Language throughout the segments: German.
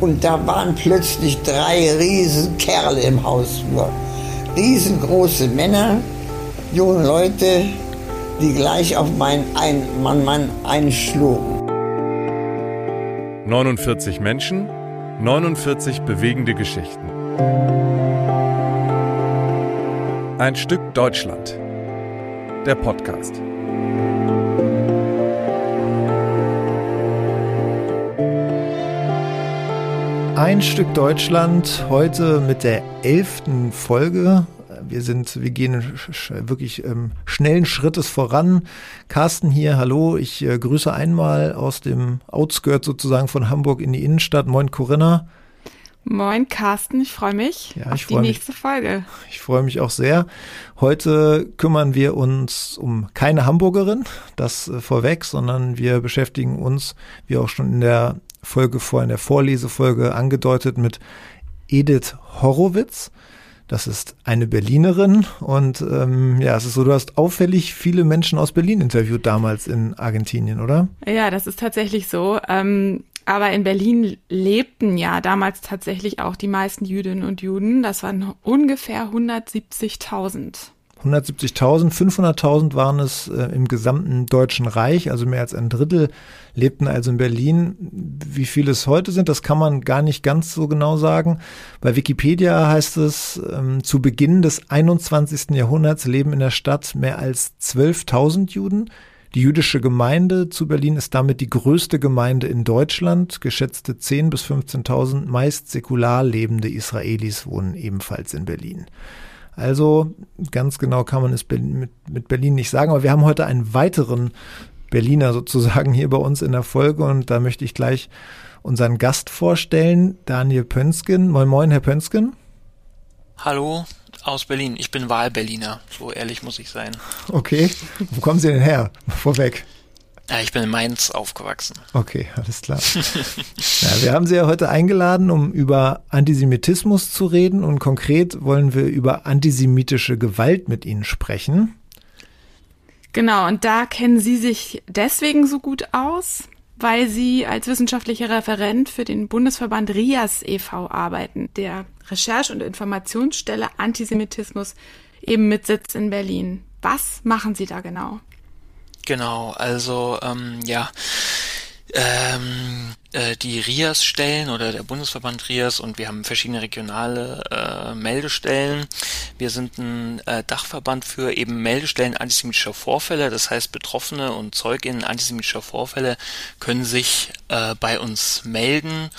Und da waren plötzlich drei riesen Kerle im Hausflur. Riesengroße Männer, junge Leute, die gleich auf meinen ein Mann, Mann einschlugen. 49 Menschen, 49 bewegende Geschichten. Ein Stück Deutschland. Der Podcast. Ein Stück Deutschland heute mit der elften Folge. Wir sind, wir gehen wirklich ähm, schnellen Schrittes voran. Carsten hier, hallo. Ich äh, grüße einmal aus dem Outskirt sozusagen von Hamburg in die Innenstadt. Moin Corinna. Moin Carsten, ich freue mich ja, auf die nächste mich, Folge. Ich freue mich auch sehr. Heute kümmern wir uns um keine Hamburgerin, das äh, vorweg, sondern wir beschäftigen uns, wie auch schon in der Folge vor, in der Vorlesefolge angedeutet mit Edith Horowitz. Das ist eine Berlinerin und ähm, ja, es ist so, du hast auffällig viele Menschen aus Berlin interviewt damals in Argentinien, oder? Ja, das ist tatsächlich so. Ähm, aber in Berlin lebten ja damals tatsächlich auch die meisten Jüdinnen und Juden. Das waren ungefähr 170.000. 170.000, 500.000 waren es äh, im gesamten Deutschen Reich, also mehr als ein Drittel lebten also in Berlin. Wie viele es heute sind, das kann man gar nicht ganz so genau sagen. Bei Wikipedia heißt es, ähm, zu Beginn des 21. Jahrhunderts leben in der Stadt mehr als 12.000 Juden. Die jüdische Gemeinde zu Berlin ist damit die größte Gemeinde in Deutschland. Geschätzte 10.000 bis 15.000 meist säkular lebende Israelis wohnen ebenfalls in Berlin. Also ganz genau kann man es mit, Berlin nicht sagen, aber wir haben heute einen weiteren Berliner sozusagen hier bei uns in der Folge und da möchte ich gleich unseren Gast vorstellen, Daniel Pönsken. Moin Moin, Herr Pönsken. Hallo aus Berlin. Ich bin Wahlberliner, so ehrlich muss ich sein. Okay, wo kommen Sie denn her? Vorweg. Ja, ich bin in Mainz aufgewachsen. Okay, alles klar. ja, wir haben Sie ja heute eingeladen, um über Antisemitismus zu reden und konkret wollen wir über antisemitische Gewalt mit Ihnen sprechen. Genau, und da kennen Sie sich deswegen so gut aus, weil Sie als wissenschaftlicher Referent für den Bundesverband RIAS e.V. arbeiten, der Recherche- und Informationsstelle Antisemitismus eben mit Sitz in Berlin. Was machen Sie da genau? Genau, also ähm, ja, ähm, äh, die RIAS-Stellen oder der Bundesverband RIAS und wir haben verschiedene regionale äh, Meldestellen. Wir sind ein äh, Dachverband für eben Meldestellen antisemitischer Vorfälle. Das heißt, Betroffene und Zeuginnen antisemitischer Vorfälle können sich äh, bei uns melden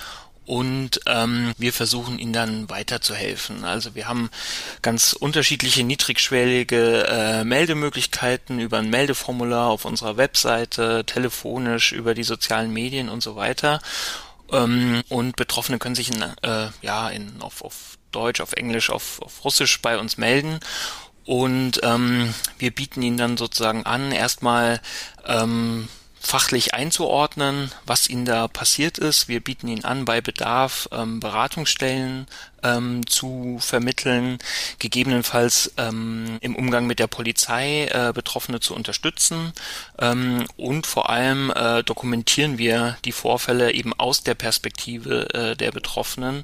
und ähm, wir versuchen ihnen dann weiterzuhelfen. Also wir haben ganz unterschiedliche niedrigschwellige äh, Meldemöglichkeiten über ein Meldeformular auf unserer Webseite, telefonisch, über die sozialen Medien und so weiter. Ähm, und Betroffene können sich in, äh, ja in auf, auf Deutsch, auf Englisch, auf, auf Russisch bei uns melden. Und ähm, wir bieten ihnen dann sozusagen an, erstmal ähm, fachlich einzuordnen, was ihnen da passiert ist. Wir bieten ihnen an, bei Bedarf ähm, Beratungsstellen ähm, zu vermitteln, gegebenenfalls ähm, im Umgang mit der Polizei äh, Betroffene zu unterstützen ähm, und vor allem äh, dokumentieren wir die Vorfälle eben aus der Perspektive äh, der Betroffenen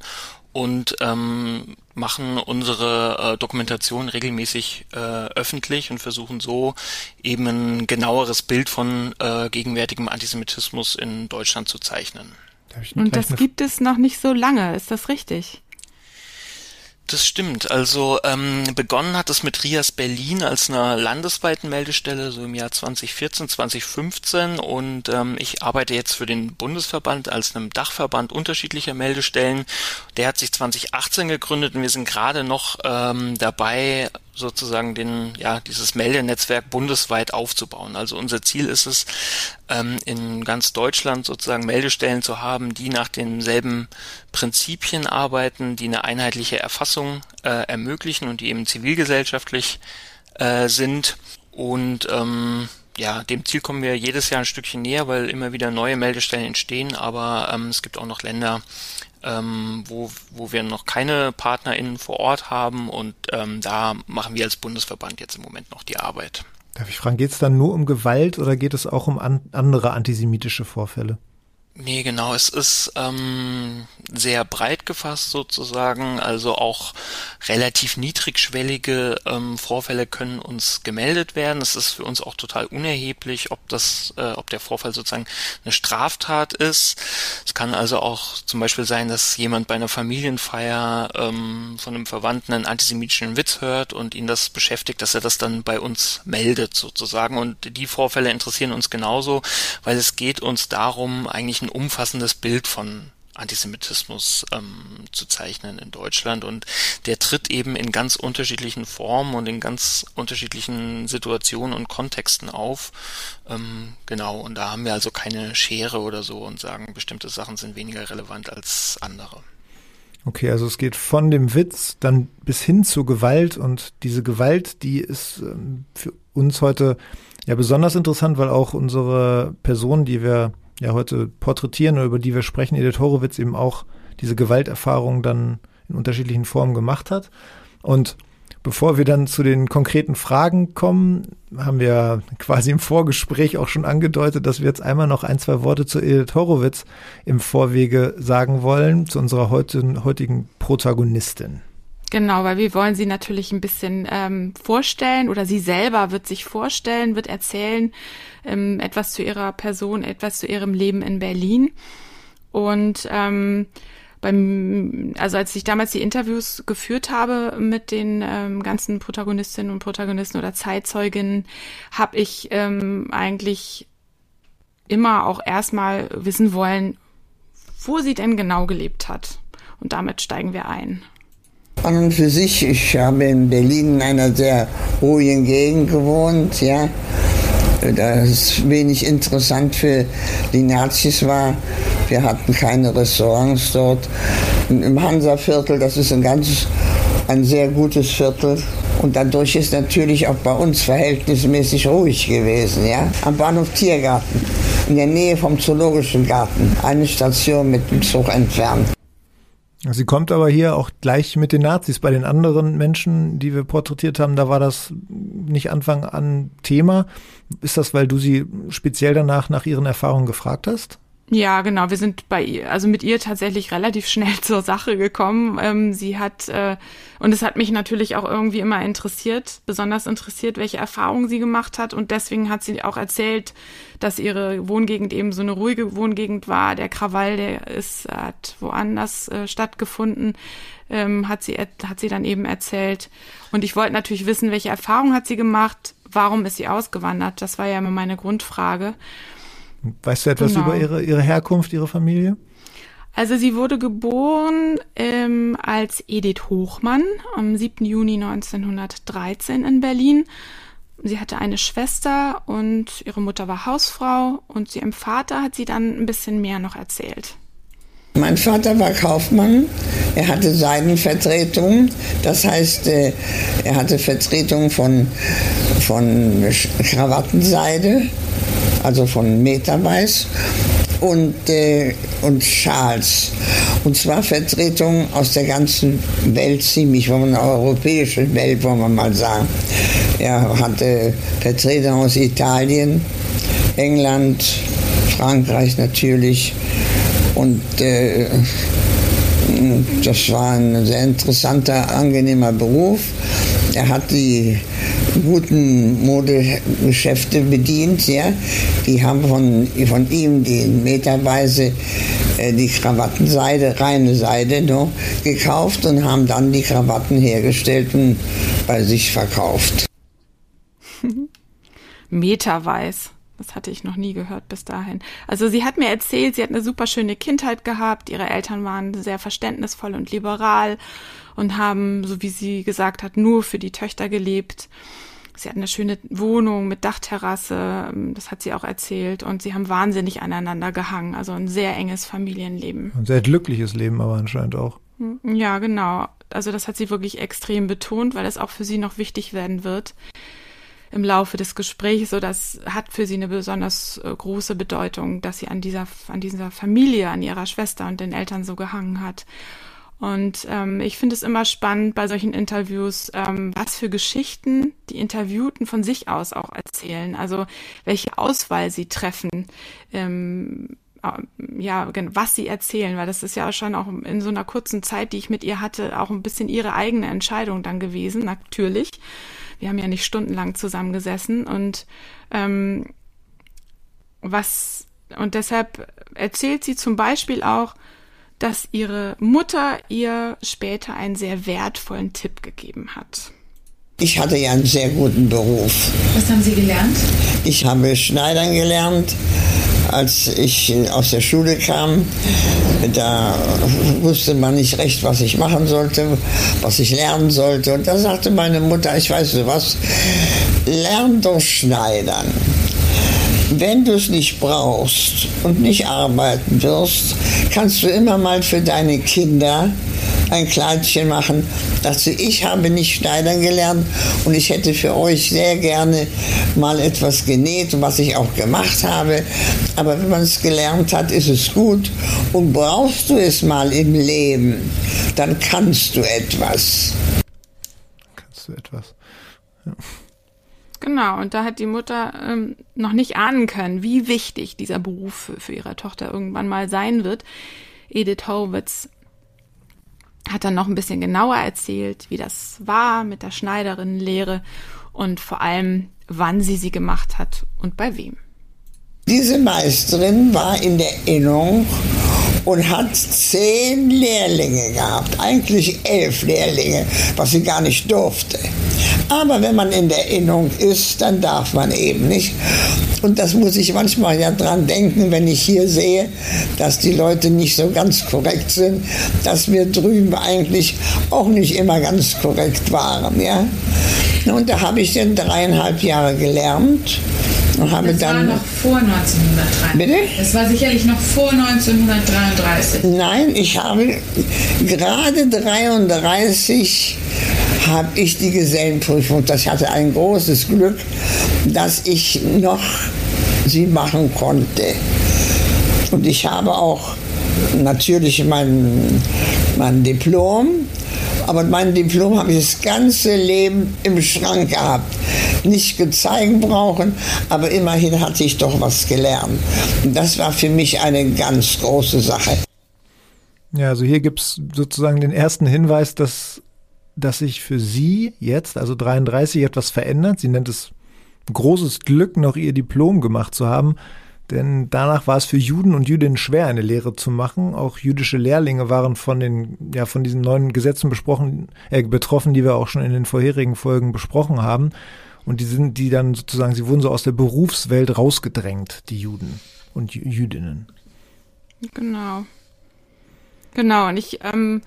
und ähm, machen unsere äh, Dokumentation regelmäßig äh, öffentlich und versuchen so eben ein genaueres Bild von äh, gegenwärtigem Antisemitismus in Deutschland zu zeichnen. Und das gibt es noch nicht so lange, ist das richtig? Das stimmt. Also ähm, begonnen hat es mit RIAS Berlin als einer landesweiten Meldestelle, so im Jahr 2014, 2015. Und ähm, ich arbeite jetzt für den Bundesverband als einem Dachverband unterschiedlicher Meldestellen. Der hat sich 2018 gegründet und wir sind gerade noch ähm, dabei, sozusagen den, ja, dieses Meldenetzwerk bundesweit aufzubauen. Also unser Ziel ist es, ähm, in ganz Deutschland sozusagen Meldestellen zu haben, die nach denselben Prinzipien arbeiten, die eine einheitliche Erfassung äh, ermöglichen und die eben zivilgesellschaftlich äh, sind. Und ähm, ja, dem Ziel kommen wir jedes Jahr ein Stückchen näher, weil immer wieder neue Meldestellen entstehen, aber ähm, es gibt auch noch Länder, ähm, wo, wo wir noch keine PartnerInnen vor Ort haben und ähm, da machen wir als Bundesverband jetzt im Moment noch die Arbeit. Darf ich fragen, geht es dann nur um Gewalt oder geht es auch um an andere antisemitische Vorfälle? Nee, genau. Es ist ähm, sehr breit gefasst sozusagen. Also auch relativ niedrigschwellige ähm, Vorfälle können uns gemeldet werden. Es ist für uns auch total unerheblich, ob das, äh, ob der Vorfall sozusagen eine Straftat ist. Es kann also auch zum Beispiel sein, dass jemand bei einer Familienfeier ähm, von einem Verwandten einen antisemitischen Witz hört und ihn das beschäftigt, dass er das dann bei uns meldet sozusagen. Und die Vorfälle interessieren uns genauso, weil es geht uns darum, eigentlich ein umfassendes Bild von Antisemitismus ähm, zu zeichnen in Deutschland und der tritt eben in ganz unterschiedlichen Formen und in ganz unterschiedlichen Situationen und Kontexten auf. Ähm, genau, und da haben wir also keine Schere oder so und sagen, bestimmte Sachen sind weniger relevant als andere. Okay, also es geht von dem Witz dann bis hin zur Gewalt und diese Gewalt, die ist ähm, für uns heute ja besonders interessant, weil auch unsere Person, die wir ja heute porträtieren oder über die wir sprechen, Edith Horowitz eben auch diese Gewalterfahrung dann in unterschiedlichen Formen gemacht hat. Und bevor wir dann zu den konkreten Fragen kommen, haben wir quasi im Vorgespräch auch schon angedeutet, dass wir jetzt einmal noch ein, zwei Worte zu Edith Horowitz im Vorwege sagen wollen, zu unserer heutigen Protagonistin. Genau, weil wir wollen sie natürlich ein bisschen ähm, vorstellen oder sie selber wird sich vorstellen, wird erzählen ähm, etwas zu ihrer Person, etwas zu ihrem Leben in Berlin. Und ähm, beim, also als ich damals die Interviews geführt habe mit den ähm, ganzen Protagonistinnen und Protagonisten oder Zeitzeuginnen, habe ich ähm, eigentlich immer auch erstmal wissen wollen, wo sie denn genau gelebt hat. Und damit steigen wir ein. An und für sich, ich habe in Berlin in einer sehr ruhigen Gegend gewohnt, ja. Das wenig interessant für die Nazis war. Wir hatten keine Restaurants dort. Im Hansa-Viertel, das ist ein ganz, ein sehr gutes Viertel. Und dadurch ist natürlich auch bei uns verhältnismäßig ruhig gewesen, ja. Am Bahnhof Tiergarten, in der Nähe vom Zoologischen Garten, eine Station mit dem Zug entfernt. Sie kommt aber hier auch gleich mit den Nazis. Bei den anderen Menschen, die wir porträtiert haben, da war das nicht Anfang an Thema. Ist das, weil du sie speziell danach nach ihren Erfahrungen gefragt hast? Ja, genau. Wir sind bei ihr, also mit ihr tatsächlich relativ schnell zur Sache gekommen. Ähm, sie hat, äh, und es hat mich natürlich auch irgendwie immer interessiert, besonders interessiert, welche Erfahrungen sie gemacht hat. Und deswegen hat sie auch erzählt, dass ihre Wohngegend eben so eine ruhige Wohngegend war. Der Krawall, der ist, hat woanders äh, stattgefunden, ähm, hat sie, hat sie dann eben erzählt. Und ich wollte natürlich wissen, welche Erfahrungen hat sie gemacht? Warum ist sie ausgewandert? Das war ja immer meine Grundfrage. Weißt du etwas genau. über ihre, ihre Herkunft, ihre Familie? Also sie wurde geboren ähm, als Edith Hochmann am 7. Juni 1913 in Berlin. Sie hatte eine Schwester und ihre Mutter war Hausfrau und ihrem Vater hat sie dann ein bisschen mehr noch erzählt. Mein Vater war Kaufmann, er hatte Seidenvertretungen, das heißt, äh, er hatte Vertretungen von, von Krawattenseide also von Meterweiß und, äh, und Schals. Und zwar Vertretungen aus der ganzen Welt, ziemlich von der europäischen Welt, wollen wir mal sagen. Er hatte Vertreter aus Italien, England, Frankreich natürlich und äh, das war ein sehr interessanter, angenehmer Beruf. Er hat die guten Modegeschäfte bedient, ja. Die haben von, von ihm die meterweise äh, die Krawattenseide, reine Seide no, gekauft und haben dann die Krawatten hergestellt und bei sich verkauft. Meterweiß. Das hatte ich noch nie gehört bis dahin. Also sie hat mir erzählt, sie hat eine super schöne Kindheit gehabt. Ihre Eltern waren sehr verständnisvoll und liberal und haben, so wie sie gesagt hat, nur für die Töchter gelebt. Sie hatten eine schöne Wohnung mit Dachterrasse, das hat sie auch erzählt. Und sie haben wahnsinnig aneinander gehangen. Also ein sehr enges Familienleben. Ein sehr glückliches Leben aber anscheinend auch. Ja, genau. Also das hat sie wirklich extrem betont, weil es auch für sie noch wichtig werden wird. Im Laufe des Gesprächs. So, das hat für sie eine besonders äh, große Bedeutung, dass sie an dieser, an dieser Familie, an ihrer Schwester und den Eltern so gehangen hat. Und ähm, ich finde es immer spannend bei solchen Interviews, ähm, was für Geschichten die Interviewten von sich aus auch erzählen. Also welche Auswahl sie treffen. Ähm, ja, was sie erzählen, weil das ist ja schon auch in so einer kurzen Zeit, die ich mit ihr hatte, auch ein bisschen ihre eigene Entscheidung dann gewesen, natürlich. Wir haben ja nicht stundenlang zusammengesessen und ähm, was und deshalb erzählt sie zum Beispiel auch, dass ihre Mutter ihr später einen sehr wertvollen Tipp gegeben hat. Ich hatte ja einen sehr guten Beruf. Was haben Sie gelernt? Ich habe Schneidern gelernt als ich aus der Schule kam, da wusste man nicht recht, was ich machen sollte, was ich lernen sollte. Und da sagte meine Mutter, ich weiß nicht was, lern doch schneidern. Wenn du es nicht brauchst und nicht arbeiten wirst, kannst du immer mal für deine Kinder ein Kleidchen machen. Dachte, ich habe nicht schneidern gelernt und ich hätte für euch sehr gerne mal etwas genäht, was ich auch gemacht habe. Aber wenn man es gelernt hat, ist es gut. Und brauchst du es mal im Leben, dann kannst du etwas. Kannst du etwas. Ja. Genau, und da hat die Mutter ähm, noch nicht ahnen können, wie wichtig dieser Beruf für, für ihre Tochter irgendwann mal sein wird. Edith Horowitz hat dann noch ein bisschen genauer erzählt, wie das war mit der Schneiderinnenlehre und vor allem, wann sie sie gemacht hat und bei wem. Diese Meisterin war in der Innung und hat zehn Lehrlinge gehabt, eigentlich elf Lehrlinge, was sie gar nicht durfte. Aber wenn man in der Innung ist, dann darf man eben nicht. Und das muss ich manchmal ja dran denken, wenn ich hier sehe, dass die Leute nicht so ganz korrekt sind, dass wir drüben eigentlich auch nicht immer ganz korrekt waren. Ja? Und da habe ich dann dreieinhalb Jahre gelernt. Und habe das dann, war noch vor 1933. Bitte? Das war sicherlich noch vor 1933. Nein, ich habe gerade 33 habe ich die Gesellenprüfung. Das hatte ein großes Glück, dass ich noch sie machen konnte. Und ich habe auch natürlich mein, mein Diplom, aber mein Diplom habe ich das ganze Leben im Schrank gehabt. Nicht gezeigt brauchen, aber immerhin hatte ich doch was gelernt. Und das war für mich eine ganz große Sache. Ja, also hier gibt es sozusagen den ersten Hinweis, dass, dass sich für Sie jetzt, also 33, etwas verändert. Sie nennt es großes Glück, noch ihr Diplom gemacht zu haben. Denn danach war es für Juden und Jüdinnen schwer, eine Lehre zu machen. Auch jüdische Lehrlinge waren von den, ja, von diesen neuen Gesetzen besprochen, äh, betroffen, die wir auch schon in den vorherigen Folgen besprochen haben. Und die sind, die dann sozusagen, sie wurden so aus der Berufswelt rausgedrängt, die Juden und Jüdinnen. Genau. Genau. Und ich, ähm,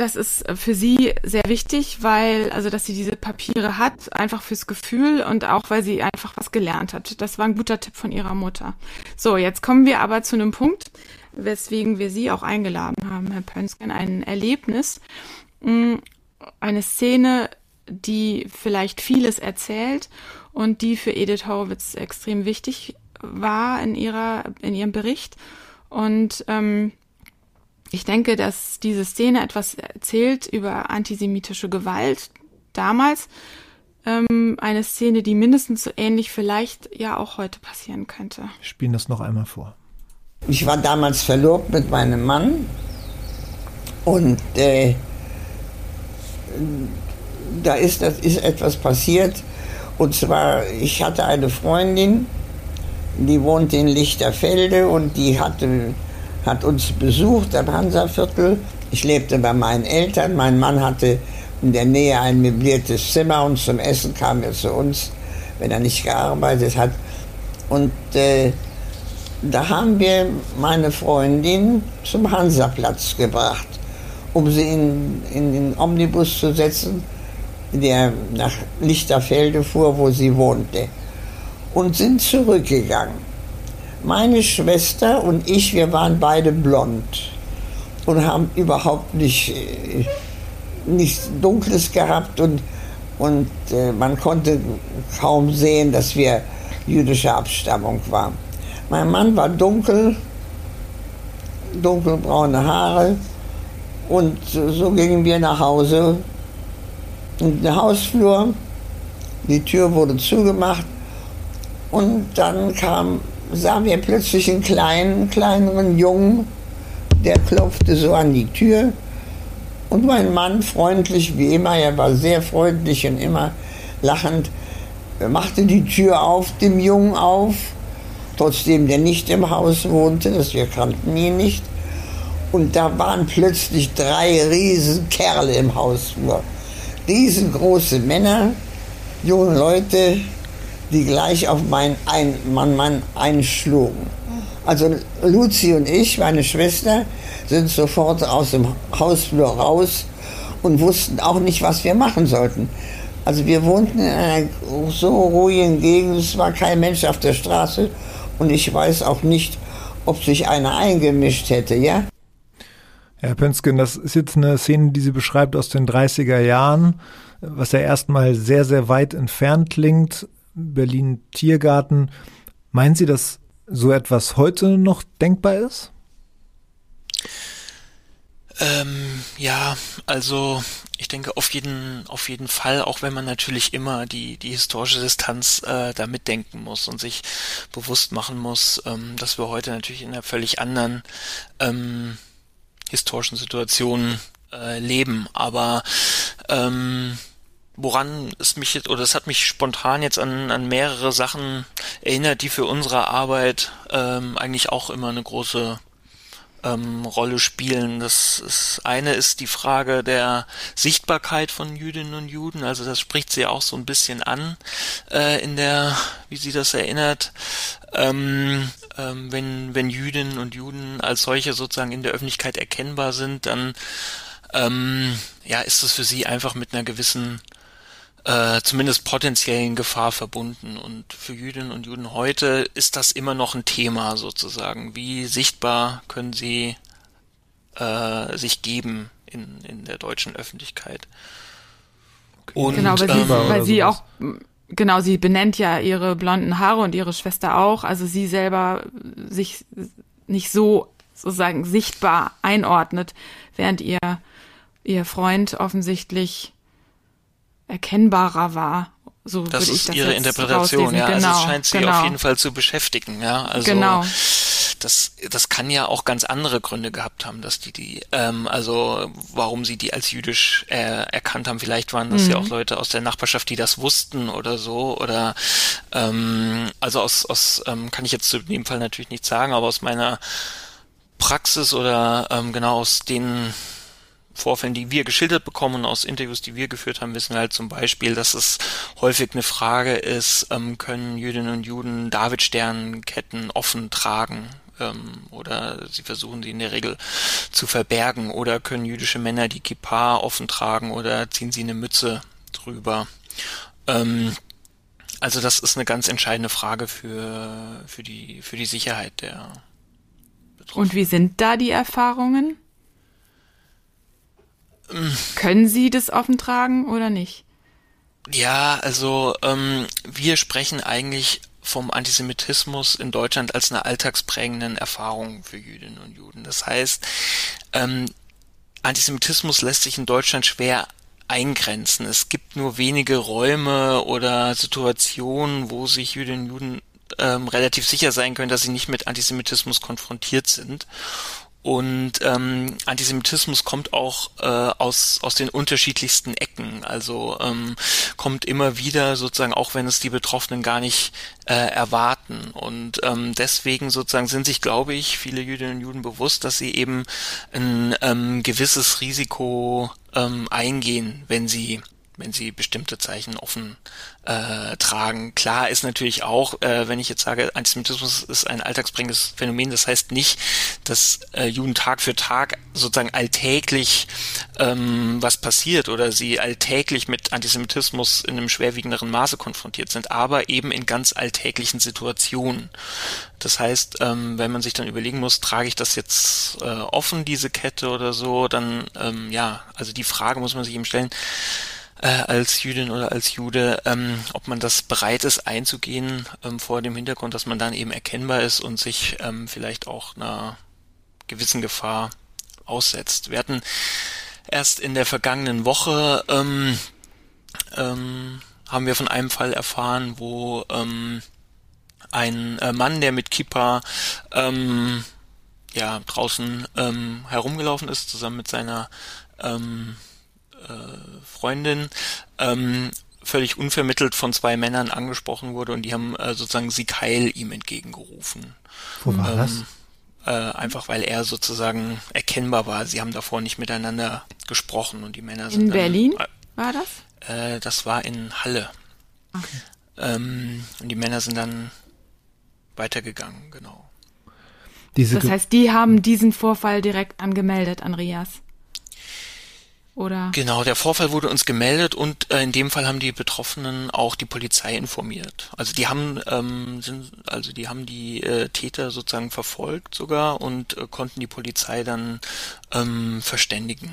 das ist für sie sehr wichtig, weil, also, dass sie diese Papiere hat, einfach fürs Gefühl und auch, weil sie einfach was gelernt hat. Das war ein guter Tipp von ihrer Mutter. So, jetzt kommen wir aber zu einem Punkt, weswegen wir Sie auch eingeladen haben, Herr Pönsken, ein Erlebnis, mm, eine Szene, die vielleicht vieles erzählt und die für Edith Horowitz extrem wichtig war in ihrer, in ihrem Bericht. Und ähm, ich denke, dass diese Szene etwas erzählt über antisemitische Gewalt damals. Ähm, eine Szene, die mindestens so ähnlich vielleicht ja auch heute passieren könnte. Wir spielen das noch einmal vor. Ich war damals verlobt mit meinem Mann und äh, da ist, das ist etwas passiert. Und zwar, ich hatte eine Freundin, die wohnte in Lichterfelde und die hatte hat uns besucht am Hansaviertel. Ich lebte bei meinen Eltern. Mein Mann hatte in der Nähe ein möbliertes Zimmer und zum Essen kam er zu uns, wenn er nicht gearbeitet hat. Und äh, da haben wir meine Freundin zum Hansaplatz gebracht, um sie in, in den Omnibus zu setzen, der nach Lichterfelde fuhr, wo sie wohnte. Und sind zurückgegangen. Meine Schwester und ich, wir waren beide blond und haben überhaupt nicht, äh, nichts Dunkles gehabt und Und äh, man konnte kaum sehen, dass wir jüdischer Abstammung waren. Mein Mann war dunkel, dunkelbraune Haare und so gingen wir nach Hause. In den Hausflur, die Tür wurde zugemacht und dann kam, sahen wir plötzlich einen kleinen, kleineren Jungen, der klopfte so an die Tür und mein Mann, freundlich wie immer, er war sehr freundlich und immer lachend, machte die Tür auf, dem Jungen auf, trotzdem der nicht im Haus wohnte, das wir kannten ihn nicht. Und da waren plötzlich drei riesen Kerle im Hausflur. Riesengroße Männer, junge Leute, die gleich auf meinen ein Mann, Mann einschlugen. Also Luzi und ich, meine Schwester, sind sofort aus dem Hausflur raus und wussten auch nicht, was wir machen sollten. Also wir wohnten in einer so ruhigen Gegend, es war kein Mensch auf der Straße und ich weiß auch nicht, ob sich einer eingemischt hätte, ja? Herr Pönsken, das ist jetzt eine Szene, die Sie beschreibt aus den 30er Jahren, was ja erstmal sehr, sehr weit entfernt klingt. Berlin Tiergarten. Meinen Sie, dass so etwas heute noch denkbar ist? Ähm, ja, also ich denke auf jeden auf jeden Fall, auch wenn man natürlich immer die die historische Distanz äh, da mitdenken muss und sich bewusst machen muss, ähm, dass wir heute natürlich in einer völlig anderen ähm, historischen Situation äh, leben. Aber ähm, woran es mich jetzt, oder es hat mich spontan jetzt an, an mehrere Sachen erinnert, die für unsere Arbeit ähm, eigentlich auch immer eine große ähm, Rolle spielen. Das ist, eine ist die Frage der Sichtbarkeit von Jüdinnen und Juden. Also das spricht sie auch so ein bisschen an äh, in der, wie sie das erinnert. Ähm, ähm, wenn, wenn Jüdinnen und Juden als solche sozusagen in der Öffentlichkeit erkennbar sind, dann ähm, ja, ist es für sie einfach mit einer gewissen äh, zumindest potenziellen Gefahr verbunden. Und für Jüdinnen und Juden heute ist das immer noch ein Thema sozusagen. Wie sichtbar können sie äh, sich geben in, in der deutschen Öffentlichkeit? Und, genau, weil sie, ähm, weil sie auch genau, sie benennt ja ihre blonden Haare und ihre Schwester auch, also sie selber sich nicht so sozusagen sichtbar einordnet, während ihr ihr Freund offensichtlich erkennbarer war. So das ist das ihre Interpretation, ja. Genau, also es scheint sie genau. auf jeden Fall zu beschäftigen, ja. Also genau. das, das kann ja auch ganz andere Gründe gehabt haben, dass die die, ähm, also warum sie die als jüdisch äh, erkannt haben. Vielleicht waren das mhm. ja auch Leute aus der Nachbarschaft, die das wussten oder so. Oder ähm, also aus, aus ähm, kann ich jetzt zu dem Fall natürlich nicht sagen, aber aus meiner Praxis oder ähm, genau aus den Vorfällen, die wir geschildert bekommen, aus Interviews, die wir geführt haben, wissen wir halt zum Beispiel, dass es häufig eine Frage ist, ähm, können Jüdinnen und Juden Davidsternketten offen tragen? Ähm, oder sie versuchen sie in der Regel zu verbergen oder können jüdische Männer die Kippa offen tragen oder ziehen sie eine Mütze drüber? Ähm, also das ist eine ganz entscheidende Frage für, für, die, für die Sicherheit der Betroffenen. Und wie sind da die Erfahrungen? Können Sie das offen tragen oder nicht? Ja, also ähm, wir sprechen eigentlich vom Antisemitismus in Deutschland als eine alltagsprägenden Erfahrung für Jüdinnen und Juden. Das heißt, ähm, Antisemitismus lässt sich in Deutschland schwer eingrenzen. Es gibt nur wenige Räume oder Situationen, wo sich Jüdinnen und Juden ähm, relativ sicher sein können, dass sie nicht mit Antisemitismus konfrontiert sind. Und ähm, Antisemitismus kommt auch äh, aus, aus den unterschiedlichsten Ecken. Also ähm, kommt immer wieder sozusagen, auch wenn es die Betroffenen gar nicht äh, erwarten. Und ähm, deswegen sozusagen sind sich, glaube ich, viele Jüdinnen und Juden bewusst, dass sie eben ein ähm, gewisses Risiko ähm, eingehen, wenn sie wenn sie bestimmte Zeichen offen äh, tragen. Klar ist natürlich auch, äh, wenn ich jetzt sage, Antisemitismus ist ein alltagsbringendes Phänomen, das heißt nicht, dass äh, Juden Tag für Tag sozusagen alltäglich ähm, was passiert oder sie alltäglich mit Antisemitismus in einem schwerwiegenderen Maße konfrontiert sind, aber eben in ganz alltäglichen Situationen. Das heißt, ähm, wenn man sich dann überlegen muss, trage ich das jetzt äh, offen, diese Kette oder so, dann ähm, ja, also die Frage muss man sich eben stellen, äh, als Jüdin oder als Jude, ähm, ob man das bereit ist einzugehen ähm, vor dem Hintergrund, dass man dann eben erkennbar ist und sich ähm, vielleicht auch einer gewissen Gefahr aussetzt. Wir hatten erst in der vergangenen Woche ähm, ähm, haben wir von einem Fall erfahren, wo ähm, ein äh, Mann, der mit Kippa ähm, ja draußen ähm, herumgelaufen ist, zusammen mit seiner ähm, äh, Freundin, ähm, völlig unvermittelt von zwei Männern angesprochen wurde und die haben äh, sozusagen Sieg Heil ihm entgegengerufen. Wo war ähm, das? Äh, einfach weil er sozusagen erkennbar war. Sie haben davor nicht miteinander gesprochen und die Männer sind. In Berlin dann, war das? Äh, das war in Halle. Okay. Ähm, und die Männer sind dann weitergegangen, genau. Diese das heißt, die haben diesen Vorfall direkt angemeldet an Rias. Oder? Genau, der Vorfall wurde uns gemeldet und äh, in dem Fall haben die Betroffenen auch die Polizei informiert. Also die haben ähm, sind, also die haben die äh, Täter sozusagen verfolgt sogar und äh, konnten die Polizei dann ähm, verständigen.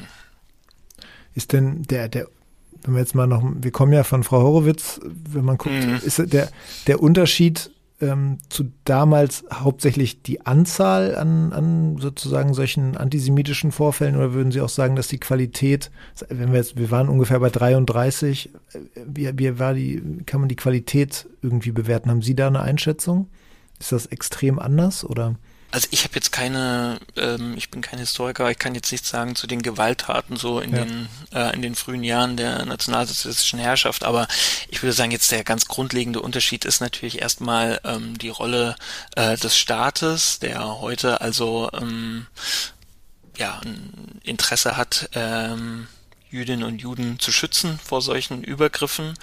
Ist denn der der wenn wir jetzt mal noch, wir kommen ja von Frau Horowitz, wenn man guckt, mhm. ist der, der Unterschied ähm, zu damals hauptsächlich die Anzahl an, an sozusagen solchen antisemitischen Vorfällen oder würden Sie auch sagen, dass die Qualität, wenn wir jetzt, wir waren ungefähr bei 33, äh, wie, wie war die, kann man die Qualität irgendwie bewerten? Haben Sie da eine Einschätzung? Ist das extrem anders oder? Also ich habe jetzt keine, ähm, ich bin kein Historiker, ich kann jetzt nichts sagen zu den Gewalttaten so in ja. den äh, in den frühen Jahren der nationalsozialistischen Herrschaft, aber ich würde sagen, jetzt der ganz grundlegende Unterschied ist natürlich erstmal ähm, die Rolle äh, des Staates, der heute also ähm, ja ein Interesse hat, ähm, Jüdinnen und Juden zu schützen vor solchen Übergriffen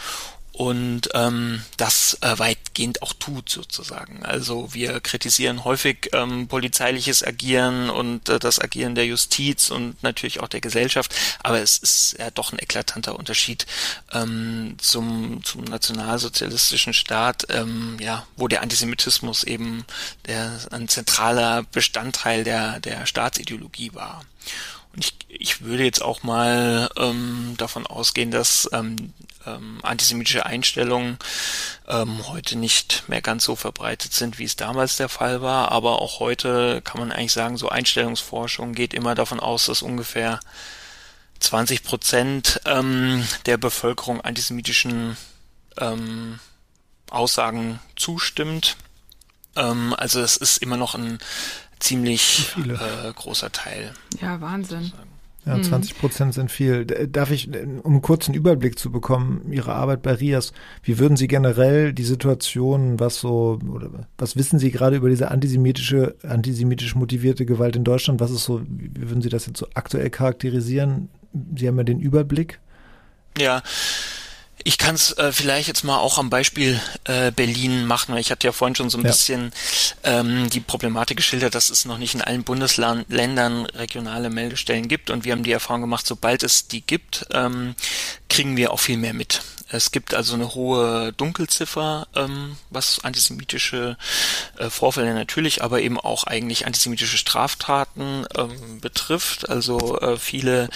und ähm, das äh, weitgehend auch tut sozusagen. Also wir kritisieren häufig ähm, polizeiliches Agieren und äh, das Agieren der Justiz und natürlich auch der Gesellschaft, aber es ist ja doch ein eklatanter Unterschied ähm, zum, zum nationalsozialistischen Staat, ähm, ja, wo der Antisemitismus eben der ein zentraler Bestandteil der der Staatsideologie war. Und ich, ich würde jetzt auch mal ähm, davon ausgehen, dass ähm, ähm, antisemitische Einstellungen ähm, heute nicht mehr ganz so verbreitet sind, wie es damals der Fall war. Aber auch heute kann man eigentlich sagen, so Einstellungsforschung geht immer davon aus, dass ungefähr 20 Prozent ähm, der Bevölkerung antisemitischen ähm, Aussagen zustimmt. Ähm, also es ist immer noch ein ziemlich äh, großer Teil. Ja, Wahnsinn. Ja, 20 mhm. Prozent sind viel. Darf ich, um einen kurzen Überblick zu bekommen, Ihre Arbeit bei RIAS, wie würden Sie generell die Situation, was so, oder was wissen Sie gerade über diese antisemitische, antisemitisch motivierte Gewalt in Deutschland? Was ist so, wie würden Sie das jetzt so aktuell charakterisieren? Sie haben ja den Überblick. Ja, ich kann es äh, vielleicht jetzt mal auch am Beispiel äh, Berlin machen. Ich hatte ja vorhin schon so ein ja. bisschen ähm, die Problematik geschildert, dass es noch nicht in allen Bundesländern regionale Meldestellen gibt. Und wir haben die Erfahrung gemacht, sobald es die gibt, ähm, kriegen wir auch viel mehr mit. Es gibt also eine hohe Dunkelziffer, ähm, was antisemitische äh, Vorfälle natürlich, aber eben auch eigentlich antisemitische Straftaten ähm, betrifft. Also äh, viele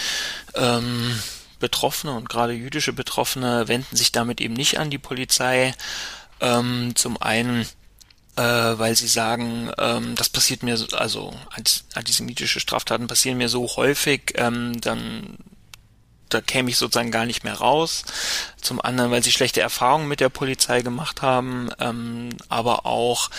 ähm, Betroffene und gerade jüdische Betroffene wenden sich damit eben nicht an die Polizei. Ähm, zum einen, äh, weil sie sagen, ähm, das passiert mir, also antisemitische Straftaten passieren mir so häufig, ähm, dann da käme ich sozusagen gar nicht mehr raus. Zum anderen, weil sie schlechte Erfahrungen mit der Polizei gemacht haben, ähm, aber auch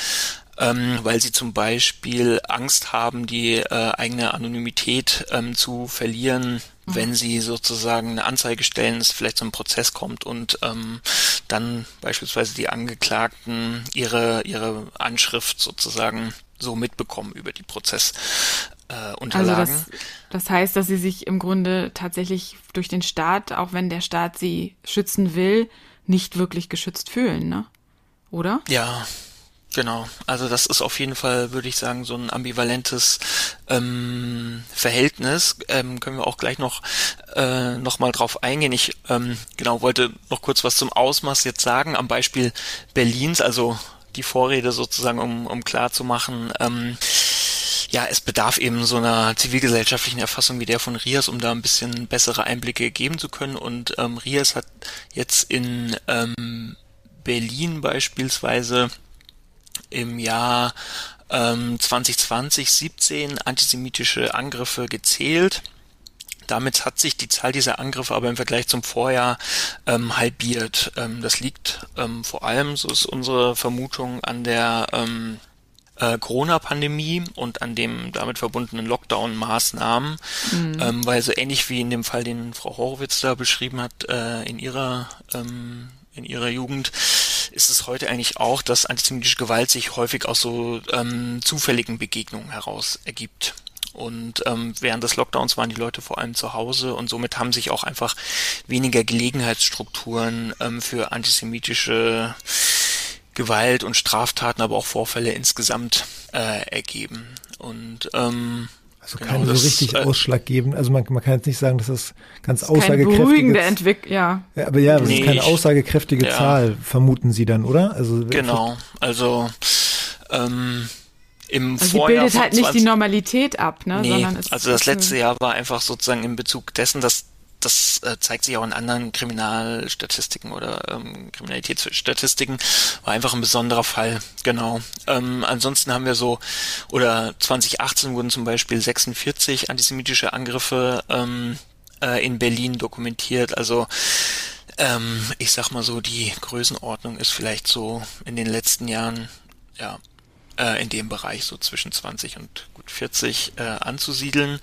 ähm, weil sie zum Beispiel Angst haben, die äh, eigene Anonymität ähm, zu verlieren, mhm. wenn sie sozusagen eine Anzeige stellen, es vielleicht zum Prozess kommt und ähm, dann beispielsweise die Angeklagten ihre ihre Anschrift sozusagen so mitbekommen über die Prozessunterlagen. Äh, also das, das heißt, dass sie sich im Grunde tatsächlich durch den Staat, auch wenn der Staat sie schützen will, nicht wirklich geschützt fühlen, ne? Oder? Ja, Genau, also das ist auf jeden Fall, würde ich sagen, so ein ambivalentes ähm, Verhältnis. Ähm, können wir auch gleich noch äh, noch mal drauf eingehen. Ich ähm, genau wollte noch kurz was zum Ausmaß jetzt sagen am Beispiel Berlins, also die Vorrede sozusagen, um, um klar zu machen. Ähm, ja, es bedarf eben so einer zivilgesellschaftlichen Erfassung wie der von Rias, um da ein bisschen bessere Einblicke geben zu können. Und ähm, Rias hat jetzt in ähm, Berlin beispielsweise im Jahr ähm, 2020 17 antisemitische Angriffe gezählt. Damit hat sich die Zahl dieser Angriffe aber im Vergleich zum Vorjahr ähm, halbiert. Ähm, das liegt ähm, vor allem, so ist unsere Vermutung, an der ähm, äh, Corona-Pandemie und an dem damit verbundenen Lockdown-Maßnahmen, mhm. ähm, weil so ähnlich wie in dem Fall, den Frau Horowitz da beschrieben hat, äh, in ihrer ähm, in ihrer Jugend, ist es heute eigentlich auch, dass antisemitische Gewalt sich häufig aus so ähm, zufälligen Begegnungen heraus ergibt. Und ähm, während des Lockdowns waren die Leute vor allem zu Hause und somit haben sich auch einfach weniger Gelegenheitsstrukturen ähm, für antisemitische Gewalt und Straftaten, aber auch Vorfälle insgesamt äh, ergeben. Und ähm, also genau, keine so richtig äh, ausschlaggebend. Also man, man kann jetzt nicht sagen, dass das ganz das aussagekräftige Entwicklung, ja. ja. Aber ja, das nee, ist keine aussagekräftige ja. Zahl, vermuten Sie dann, oder? Also genau. Also ähm, im also Vorjahr bildet halt nicht die Normalität ab, ne? Nee, also das letzte Jahr war einfach sozusagen in Bezug dessen, dass das äh, zeigt sich auch in anderen Kriminalstatistiken oder ähm, Kriminalitätsstatistiken, war einfach ein besonderer Fall, genau. Ähm, ansonsten haben wir so, oder 2018 wurden zum Beispiel 46 antisemitische Angriffe ähm, äh, in Berlin dokumentiert, also ähm, ich sag mal so, die Größenordnung ist vielleicht so in den letzten Jahren, ja, äh, in dem Bereich so zwischen 20 und gut 40 äh, anzusiedeln.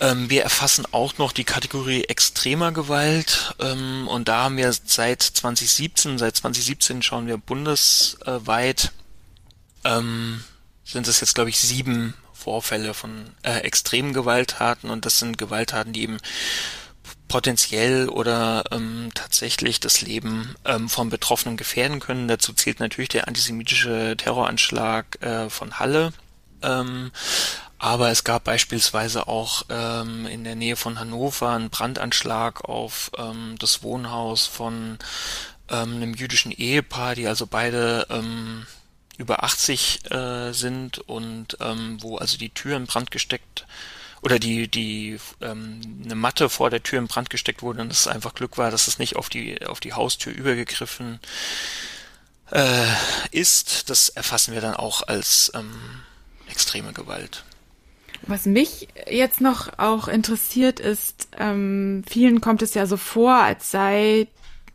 Ähm, wir erfassen auch noch die Kategorie extremer Gewalt ähm, und da haben wir seit 2017, seit 2017 schauen wir bundesweit, ähm, sind es jetzt glaube ich sieben Vorfälle von äh, extremen Gewalttaten und das sind Gewalttaten, die eben potenziell oder ähm, tatsächlich das Leben ähm, von Betroffenen gefährden können. Dazu zählt natürlich der antisemitische Terroranschlag äh, von Halle. Ähm, aber es gab beispielsweise auch ähm, in der Nähe von Hannover einen Brandanschlag auf ähm, das Wohnhaus von ähm, einem jüdischen Ehepaar, die also beide ähm, über 80 äh, sind und ähm, wo also die Tür in Brand gesteckt oder die die ähm, eine Matte vor der Tür in Brand gesteckt wurde und es einfach Glück war, dass es nicht auf die auf die Haustür übergegriffen äh, ist. Das erfassen wir dann auch als ähm, extreme Gewalt. Was mich jetzt noch auch interessiert ist, ähm, vielen kommt es ja so vor, als sei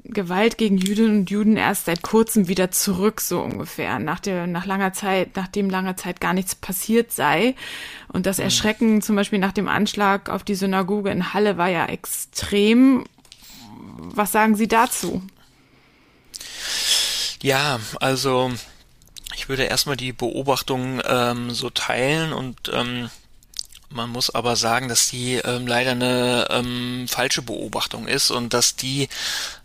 Gewalt gegen Jüdinnen und Juden erst seit kurzem wieder zurück, so ungefähr, nach der, nach langer Zeit, nachdem langer Zeit gar nichts passiert sei. Und das mhm. Erschrecken zum Beispiel nach dem Anschlag auf die Synagoge in Halle war ja extrem. Was sagen Sie dazu? Ja, also ich würde erstmal die Beobachtung ähm, so teilen und ähm, man muss aber sagen, dass die ähm, leider eine ähm, falsche Beobachtung ist und dass die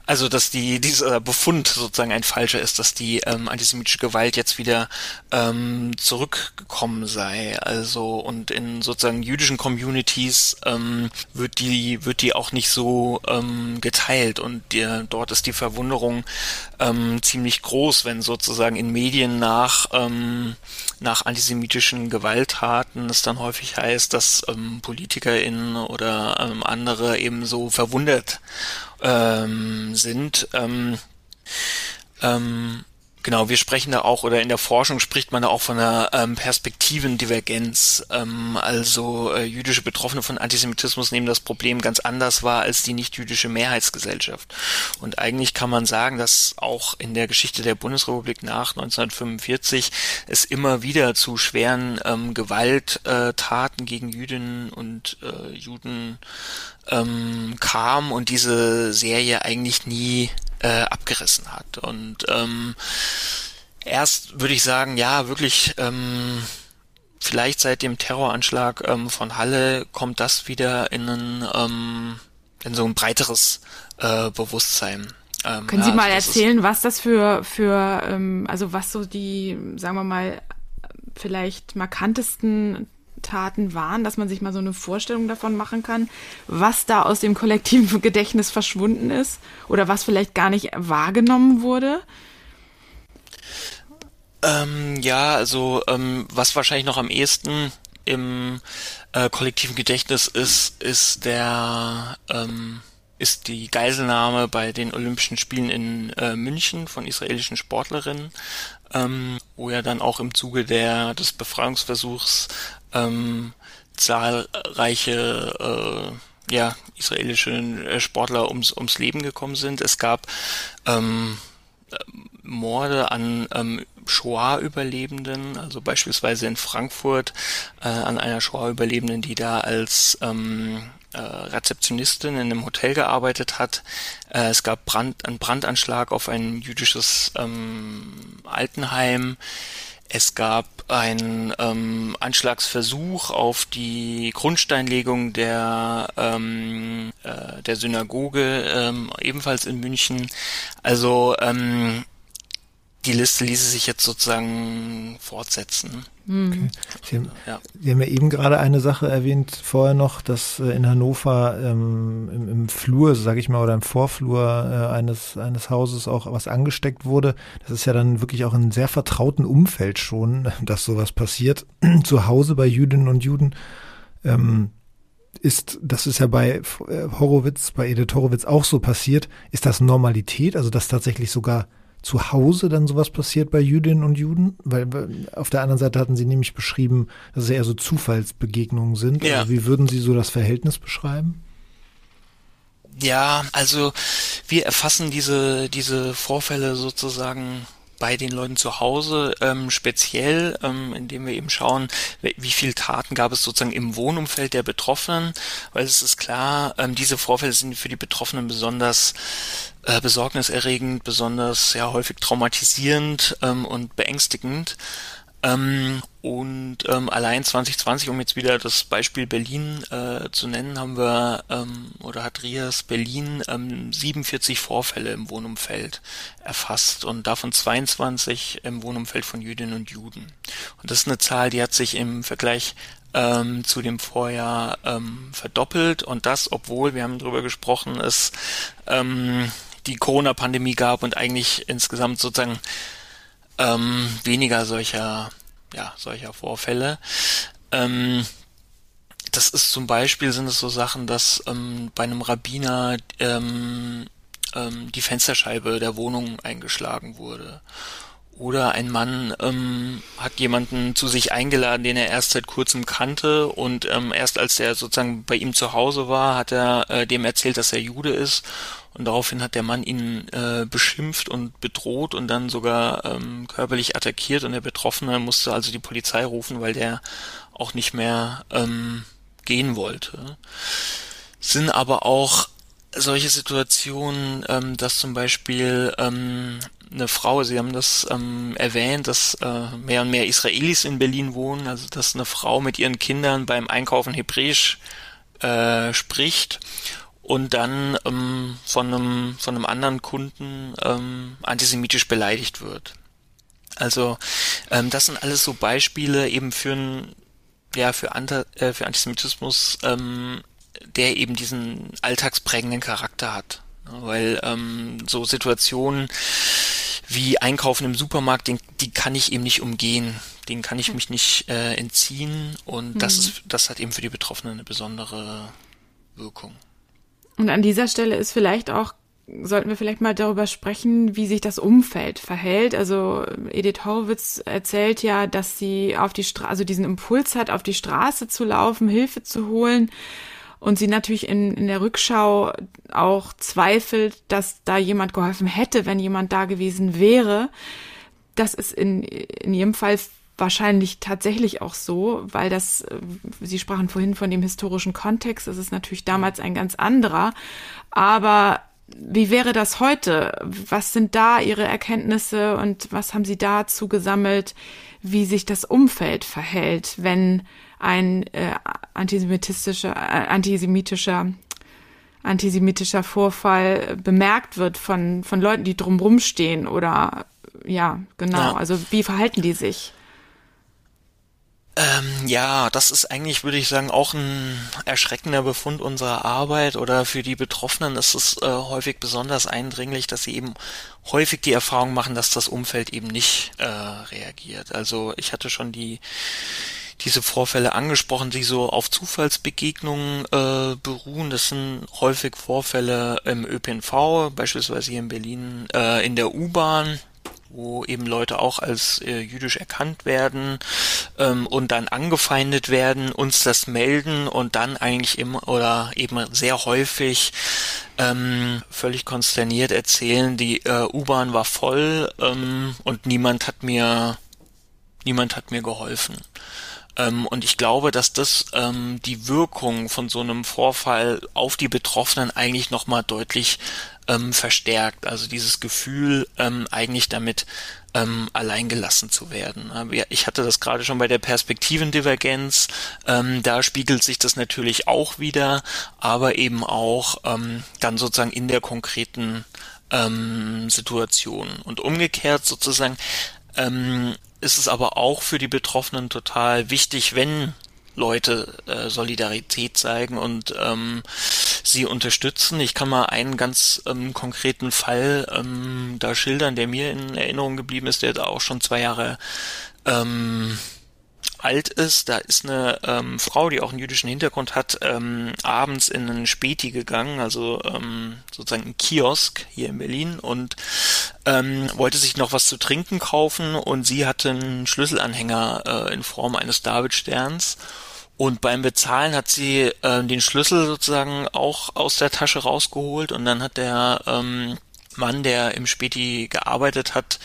also, dass die, dieser Befund sozusagen ein falscher ist, dass die ähm, antisemitische Gewalt jetzt wieder ähm, zurückgekommen sei. Also, und in sozusagen jüdischen Communities ähm, wird die, wird die auch nicht so ähm, geteilt und die, dort ist die Verwunderung ähm, ziemlich groß, wenn sozusagen in Medien nach, ähm, nach antisemitischen Gewalttaten es dann häufig heißt, dass ähm, PolitikerInnen oder ähm, andere eben so verwundert ähm, sind. Ähm, ähm, Genau, wir sprechen da auch, oder in der Forschung spricht man da auch von einer ähm, Perspektivendivergenz. Ähm, also äh, jüdische Betroffene von Antisemitismus nehmen das Problem ganz anders wahr als die nicht-jüdische Mehrheitsgesellschaft. Und eigentlich kann man sagen, dass auch in der Geschichte der Bundesrepublik nach 1945 es immer wieder zu schweren ähm, Gewalttaten gegen Jüdinnen und äh, Juden ähm, kam und diese Serie eigentlich nie äh, abgerissen hat. Und ähm, erst würde ich sagen, ja, wirklich, ähm, vielleicht seit dem Terroranschlag ähm, von Halle kommt das wieder in ein, ähm, in so ein breiteres äh, Bewusstsein. Ähm, Können ja, Sie mal also erzählen, was das für, für ähm, also was so die, sagen wir mal, vielleicht markantesten Taten waren, dass man sich mal so eine Vorstellung davon machen kann, was da aus dem kollektiven Gedächtnis verschwunden ist oder was vielleicht gar nicht wahrgenommen wurde? Ähm, ja, also ähm, was wahrscheinlich noch am ehesten im äh, kollektiven Gedächtnis ist, ist der ähm, ist die Geiselnahme bei den Olympischen Spielen in äh, München von israelischen Sportlerinnen, ähm, wo ja dann auch im Zuge der des Befreiungsversuchs ähm, zahlreiche äh, ja, israelische äh, Sportler ums, ums Leben gekommen sind. Es gab ähm, Morde an ähm, Shoah-Überlebenden, also beispielsweise in Frankfurt äh, an einer Shoah-Überlebenden, die da als ähm, äh, Rezeptionistin in einem Hotel gearbeitet hat. Äh, es gab Brand, einen Brandanschlag auf ein jüdisches ähm, Altenheim. Es gab einen ähm, Anschlagsversuch auf die Grundsteinlegung der ähm, äh, der Synagoge ähm, ebenfalls in München. Also ähm, die Liste ließe sich jetzt sozusagen fortsetzen. Okay. Sie, haben, ja. Sie haben ja eben gerade eine Sache erwähnt, vorher noch, dass äh, in Hannover ähm, im, im, Flur, sage ich mal, oder im Vorflur äh, eines, eines Hauses auch was angesteckt wurde. Das ist ja dann wirklich auch in einem sehr vertrauten Umfeld schon, dass sowas passiert. Zu Hause bei Jüdinnen und Juden. Ähm, ist, das ist ja bei äh, Horowitz, bei Edith Horowitz auch so passiert. Ist das Normalität? Also, dass tatsächlich sogar zu Hause dann sowas passiert bei Jüdinnen und Juden? Weil auf der anderen Seite hatten Sie nämlich beschrieben, dass es eher so Zufallsbegegnungen sind. Ja. Also wie würden Sie so das Verhältnis beschreiben? Ja, also wir erfassen diese, diese Vorfälle sozusagen bei den Leuten zu Hause ähm, speziell, ähm, indem wir eben schauen, wie viele Taten gab es sozusagen im Wohnumfeld der Betroffenen, weil es ist klar, ähm, diese Vorfälle sind für die Betroffenen besonders äh, besorgniserregend, besonders ja häufig traumatisierend ähm, und beängstigend. Ähm, und ähm, allein 2020, um jetzt wieder das Beispiel Berlin äh, zu nennen, haben wir ähm, oder hat Rias Berlin ähm, 47 Vorfälle im Wohnumfeld erfasst und davon 22 im Wohnumfeld von Jüdinnen und Juden. Und das ist eine Zahl, die hat sich im Vergleich ähm, zu dem Vorjahr ähm, verdoppelt und das, obwohl, wir haben darüber gesprochen, es ähm, die Corona-Pandemie gab und eigentlich insgesamt sozusagen ähm, weniger solcher, ja, solcher Vorfälle. Ähm, das ist zum Beispiel sind es so Sachen, dass ähm, bei einem Rabbiner ähm, ähm, die Fensterscheibe der Wohnung eingeschlagen wurde. Oder ein Mann ähm, hat jemanden zu sich eingeladen, den er erst seit kurzem kannte und ähm, erst als er sozusagen bei ihm zu Hause war, hat er äh, dem erzählt, dass er Jude ist und daraufhin hat der Mann ihn äh, beschimpft und bedroht und dann sogar ähm, körperlich attackiert und der Betroffene musste also die Polizei rufen, weil der auch nicht mehr ähm, gehen wollte. Sind aber auch solche Situationen, ähm, dass zum Beispiel ähm, eine Frau, Sie haben das ähm, erwähnt, dass äh, mehr und mehr Israelis in Berlin wohnen, also dass eine Frau mit ihren Kindern beim Einkaufen Hebräisch äh, spricht und dann ähm, von einem von einem anderen Kunden ähm, antisemitisch beleidigt wird. Also ähm, das sind alles so Beispiele eben für ein ja für, Anta, äh, für Antisemitismus, ähm, der eben diesen alltagsprägenden Charakter hat, weil ähm, so Situationen wie Einkaufen im Supermarkt, den, die kann ich eben nicht umgehen, den kann ich mich nicht äh, entziehen und mhm. das ist das hat eben für die Betroffenen eine besondere Wirkung. Und an dieser Stelle ist vielleicht auch, sollten wir vielleicht mal darüber sprechen, wie sich das Umfeld verhält. Also Edith Horowitz erzählt ja, dass sie auf die Straße, also diesen Impuls hat, auf die Straße zu laufen, Hilfe zu holen. Und sie natürlich in, in der Rückschau auch zweifelt, dass da jemand geholfen hätte, wenn jemand da gewesen wäre. Das ist in, in jedem Fall wahrscheinlich tatsächlich auch so, weil das, äh, Sie sprachen vorhin von dem historischen Kontext, das ist natürlich damals ein ganz anderer. Aber wie wäre das heute? Was sind da Ihre Erkenntnisse und was haben Sie dazu gesammelt, wie sich das Umfeld verhält, wenn ein äh, antisemitistischer, äh, antisemitischer antisemitischer Vorfall bemerkt wird von, von Leuten, die drumrum stehen oder ja, genau. Ja. Also wie verhalten die sich? Ähm, ja, das ist eigentlich, würde ich sagen, auch ein erschreckender Befund unserer Arbeit oder für die Betroffenen ist es äh, häufig besonders eindringlich, dass sie eben häufig die Erfahrung machen, dass das Umfeld eben nicht äh, reagiert. Also ich hatte schon die diese Vorfälle angesprochen, die so auf Zufallsbegegnungen äh, beruhen. Das sind häufig Vorfälle im ÖPNV, beispielsweise hier in Berlin äh, in der U-Bahn wo eben Leute auch als äh, jüdisch erkannt werden ähm, und dann angefeindet werden, uns das melden und dann eigentlich immer oder eben sehr häufig ähm, völlig konsterniert erzählen, die äh, U-Bahn war voll ähm, und niemand hat mir niemand hat mir geholfen. Ähm, und ich glaube, dass das ähm, die Wirkung von so einem Vorfall auf die Betroffenen eigentlich nochmal deutlich ähm, verstärkt. Also dieses Gefühl, ähm, eigentlich damit ähm, alleingelassen zu werden. Ich hatte das gerade schon bei der Perspektivendivergenz. Ähm, da spiegelt sich das natürlich auch wieder, aber eben auch ähm, dann sozusagen in der konkreten ähm, Situation. Und umgekehrt sozusagen ähm, ist es aber auch für die Betroffenen total wichtig, wenn Leute äh, Solidarität zeigen und ähm, sie unterstützen. Ich kann mal einen ganz ähm, konkreten Fall ähm, da schildern, der mir in Erinnerung geblieben ist, der da auch schon zwei Jahre ähm, alt ist. Da ist eine ähm, Frau, die auch einen jüdischen Hintergrund hat, ähm, abends in einen Späti gegangen, also ähm, sozusagen ein Kiosk hier in Berlin und ähm, wollte sich noch was zu trinken kaufen und sie hatte einen Schlüsselanhänger äh, in Form eines Davidsterns und beim Bezahlen hat sie äh, den Schlüssel sozusagen auch aus der Tasche rausgeholt und dann hat der ähm, Mann, der im Späti gearbeitet hat,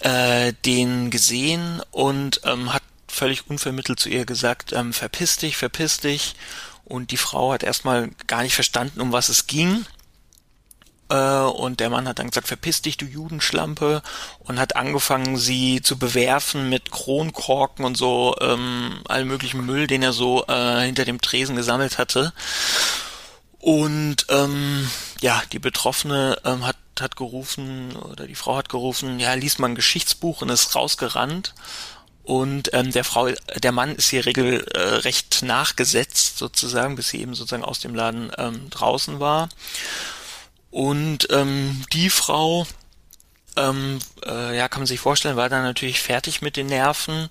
äh, den gesehen und ähm, hat völlig unvermittelt zu ihr gesagt, ähm, verpiss dich, verpiss dich. Und die Frau hat erstmal gar nicht verstanden, um was es ging. Äh, und der Mann hat dann gesagt, verpiss dich, du Judenschlampe, und hat angefangen, sie zu bewerfen mit Kronkorken und so ähm, allem möglichen Müll, den er so äh, hinter dem Tresen gesammelt hatte. Und ähm, ja, die Betroffene ähm, hat, hat gerufen, oder die Frau hat gerufen, ja, lies mal ein Geschichtsbuch und ist rausgerannt. Und ähm, der Frau, der Mann ist hier regelrecht äh, nachgesetzt sozusagen, bis sie eben sozusagen aus dem Laden ähm, draußen war. Und ähm, die Frau, ähm, äh, ja, kann man sich vorstellen, war dann natürlich fertig mit den Nerven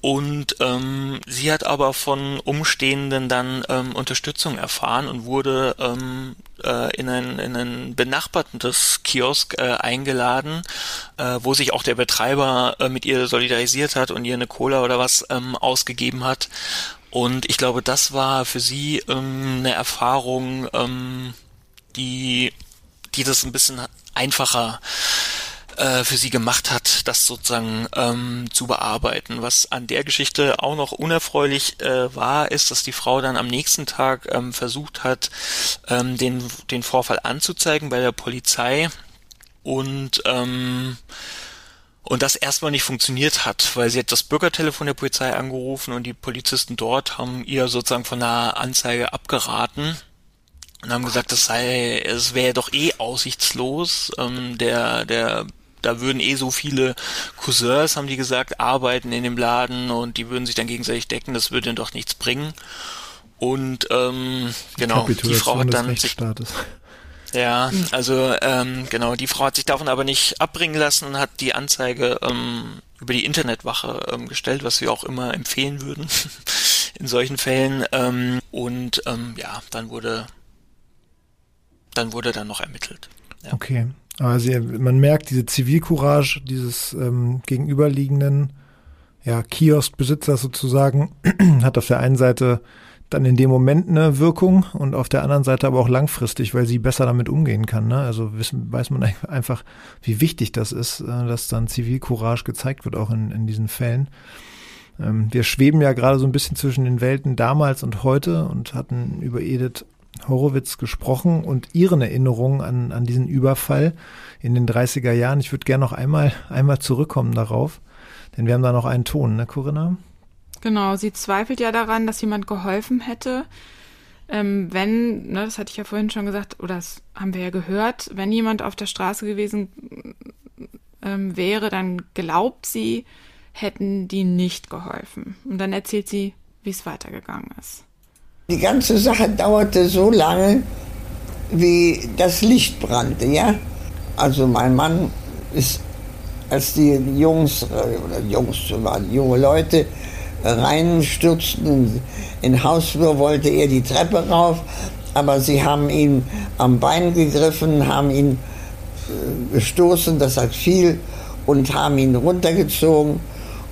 und ähm, sie hat aber von Umstehenden dann ähm, Unterstützung erfahren und wurde ähm, äh, in, ein, in ein benachbartes Kiosk äh, eingeladen, äh, wo sich auch der Betreiber äh, mit ihr solidarisiert hat und ihr eine Cola oder was ähm, ausgegeben hat. Und ich glaube, das war für sie ähm, eine Erfahrung, ähm, die die das ein bisschen einfacher äh, für sie gemacht hat, das sozusagen ähm, zu bearbeiten. Was an der Geschichte auch noch unerfreulich äh, war, ist, dass die Frau dann am nächsten Tag ähm, versucht hat, ähm, den, den Vorfall anzuzeigen bei der Polizei und ähm, und das erstmal nicht funktioniert hat, weil sie hat das Bürgertelefon der Polizei angerufen und die Polizisten dort haben ihr sozusagen von der Anzeige abgeraten und haben gesagt, das sei, es wäre doch eh aussichtslos. Ähm, der, der, da würden eh so viele Cousins, haben die gesagt, arbeiten in dem Laden und die würden sich dann gegenseitig decken, das würde doch nichts bringen. Und ähm, genau, die Frau hat dann sich, ja, also ähm, genau, die Frau hat sich davon aber nicht abbringen lassen und hat die Anzeige ähm, über die Internetwache ähm, gestellt, was wir auch immer empfehlen würden in solchen Fällen. Ähm, und ähm, ja, dann wurde dann wurde dann noch ermittelt. Ja. Okay. Also man merkt diese Zivilcourage dieses ähm, gegenüberliegenden ja, Kioskbesitzers sozusagen hat auf der einen Seite dann in dem Moment eine Wirkung und auf der anderen Seite aber auch langfristig, weil sie besser damit umgehen kann. Ne? Also wissen, weiß man einfach, wie wichtig das ist, äh, dass dann Zivilcourage gezeigt wird, auch in, in diesen Fällen. Ähm, wir schweben ja gerade so ein bisschen zwischen den Welten damals und heute und hatten über Edith Horowitz gesprochen und ihren Erinnerungen an, an diesen Überfall in den 30er Jahren. Ich würde gerne noch einmal, einmal zurückkommen darauf, denn wir haben da noch einen Ton, ne, Corinna? Genau, sie zweifelt ja daran, dass jemand geholfen hätte. Ähm, wenn, ne, das hatte ich ja vorhin schon gesagt, oder das haben wir ja gehört, wenn jemand auf der Straße gewesen ähm, wäre, dann glaubt sie, hätten die nicht geholfen. Und dann erzählt sie, wie es weitergegangen ist. Die ganze Sache dauerte so lange, wie das Licht brannte, ja. Also mein Mann ist, als die Jungs, äh, oder Jungs waren junge Leute, reinstürzten in, Hausflur, wollte er die Treppe rauf, aber sie haben ihn am Bein gegriffen, haben ihn äh, gestoßen, dass er fiel und haben ihn runtergezogen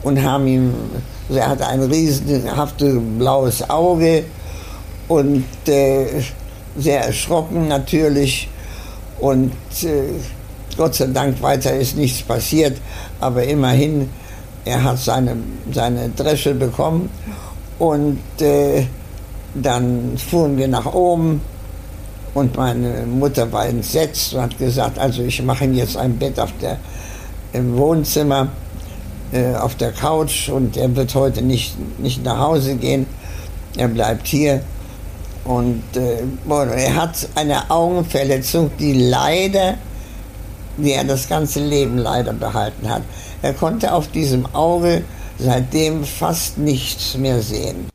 und haben ihn, er hatte ein riesenhaftes blaues Auge und äh, sehr erschrocken natürlich. Und äh, Gott sei Dank weiter ist nichts passiert, aber immerhin, er hat seine, seine Dresche bekommen. Und äh, dann fuhren wir nach oben. Und meine Mutter war entsetzt und hat gesagt, also ich mache ihm jetzt ein Bett auf der, im Wohnzimmer, äh, auf der Couch. Und er wird heute nicht, nicht nach Hause gehen, er bleibt hier. Und äh, er hat eine Augenverletzung, die leider, die er das ganze Leben leider behalten hat. Er konnte auf diesem Auge seitdem fast nichts mehr sehen.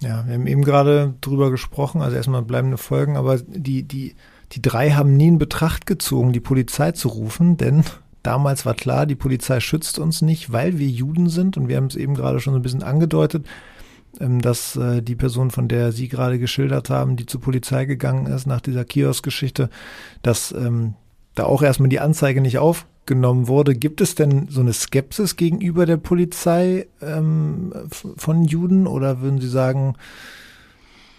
Ja, wir haben eben gerade drüber gesprochen, also erstmal bleibende Folgen, aber die, die, die drei haben nie in Betracht gezogen, die Polizei zu rufen, denn damals war klar, die Polizei schützt uns nicht, weil wir Juden sind und wir haben es eben gerade schon so ein bisschen angedeutet, dass äh, die Person, von der Sie gerade geschildert haben, die zur Polizei gegangen ist nach dieser Kiosk-Geschichte, dass ähm, da auch erstmal die Anzeige nicht aufgenommen wurde. Gibt es denn so eine Skepsis gegenüber der Polizei ähm, von Juden oder würden Sie sagen,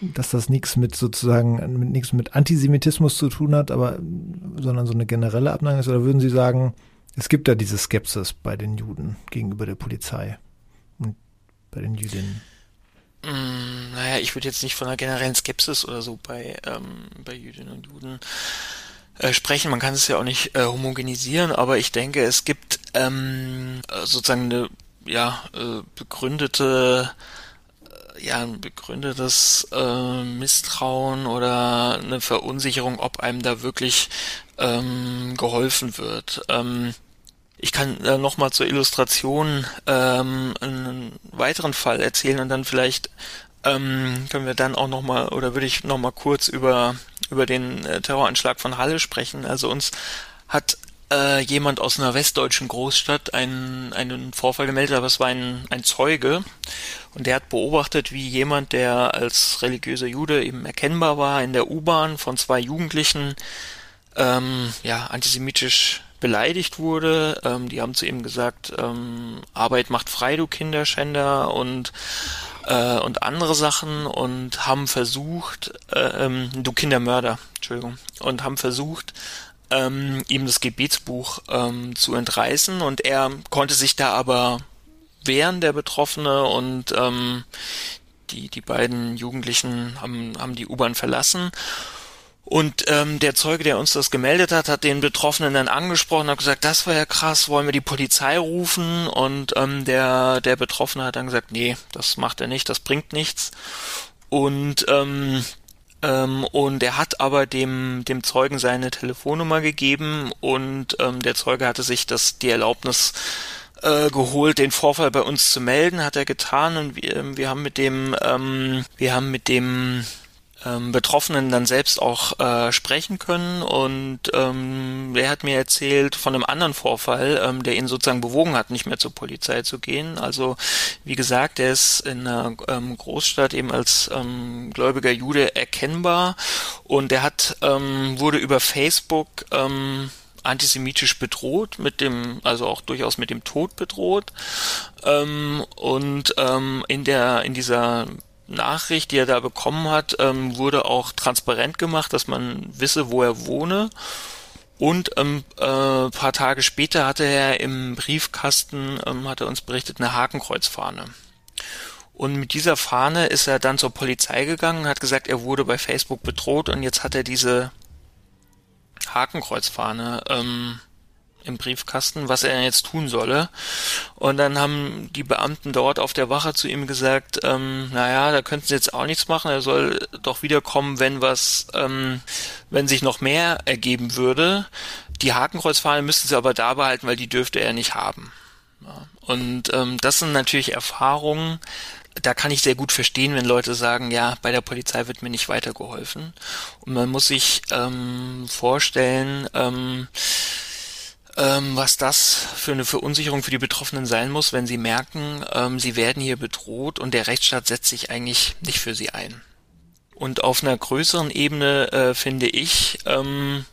dass das nichts mit sozusagen mit nichts mit Antisemitismus zu tun hat, aber sondern so eine generelle Abneigung ist? Oder würden Sie sagen, es gibt da diese Skepsis bei den Juden gegenüber der Polizei und bei den Jüdinnen? Mm, naja, ich würde jetzt nicht von einer generellen Skepsis oder so bei, ähm, bei Jüdinnen und Juden äh, sprechen. Man kann es ja auch nicht äh, homogenisieren, aber ich denke, es gibt ähm, sozusagen eine ja, äh, begründete äh, ja, ein begründetes äh, Misstrauen oder eine Verunsicherung, ob einem da wirklich ähm, geholfen wird. Ähm, ich kann äh, noch mal zur Illustration ähm, einen weiteren Fall erzählen und dann vielleicht ähm, können wir dann auch noch mal oder würde ich noch mal kurz über über den äh, Terroranschlag von Halle sprechen. Also uns hat äh, jemand aus einer westdeutschen Großstadt einen, einen Vorfall gemeldet, aber es war ein, ein Zeuge und der hat beobachtet, wie jemand, der als religiöser Jude eben erkennbar war, in der U-Bahn von zwei Jugendlichen ähm, ja, antisemitisch beleidigt wurde. Ähm, die haben zu ihm gesagt, ähm, Arbeit macht frei, du Kinderschänder und äh, und andere Sachen und haben versucht, äh, ähm, du Kindermörder, Entschuldigung, und haben versucht, ähm, ihm das Gebetsbuch ähm, zu entreißen und er konnte sich da aber wehren, der Betroffene und ähm, die, die beiden Jugendlichen haben, haben die U-Bahn verlassen und ähm, der Zeuge, der uns das gemeldet hat, hat den Betroffenen dann angesprochen, hat gesagt, das war ja krass, wollen wir die Polizei rufen? Und ähm, der der Betroffene hat dann gesagt, nee, das macht er nicht, das bringt nichts. Und ähm, ähm, und er hat aber dem dem Zeugen seine Telefonnummer gegeben und ähm, der Zeuge hatte sich das die Erlaubnis äh, geholt, den Vorfall bei uns zu melden, hat er getan und wir, wir haben mit dem ähm, wir haben mit dem ähm, Betroffenen dann selbst auch äh, sprechen können und ähm, er hat mir erzählt von einem anderen Vorfall, ähm, der ihn sozusagen bewogen hat, nicht mehr zur Polizei zu gehen. Also wie gesagt, er ist in einer ähm, Großstadt eben als ähm, gläubiger Jude erkennbar und er hat ähm, wurde über Facebook ähm, antisemitisch bedroht, mit dem, also auch durchaus mit dem Tod bedroht. Ähm, und ähm, in der, in dieser Nachricht, die er da bekommen hat, ähm, wurde auch transparent gemacht, dass man wisse, wo er wohne. Und ähm, äh, paar Tage später hatte er im Briefkasten, ähm, hat er uns berichtet, eine Hakenkreuzfahne. Und mit dieser Fahne ist er dann zur Polizei gegangen, hat gesagt, er wurde bei Facebook bedroht und jetzt hat er diese Hakenkreuzfahne ähm, im Briefkasten, was er jetzt tun solle. Und dann haben die Beamten dort auf der Wache zu ihm gesagt, ähm, naja, da könnten sie jetzt auch nichts machen, er soll doch wiederkommen, wenn was, ähm, wenn sich noch mehr ergeben würde. Die Hakenkreuzfahne müssten sie aber da behalten, weil die dürfte er nicht haben. Ja. Und ähm, das sind natürlich Erfahrungen, da kann ich sehr gut verstehen, wenn Leute sagen, ja, bei der Polizei wird mir nicht weitergeholfen. Und man muss sich ähm, vorstellen, ähm, was das für eine Verunsicherung für die Betroffenen sein muss, wenn sie merken, ähm, sie werden hier bedroht und der Rechtsstaat setzt sich eigentlich nicht für sie ein. Und auf einer größeren Ebene äh, finde ich, ähm,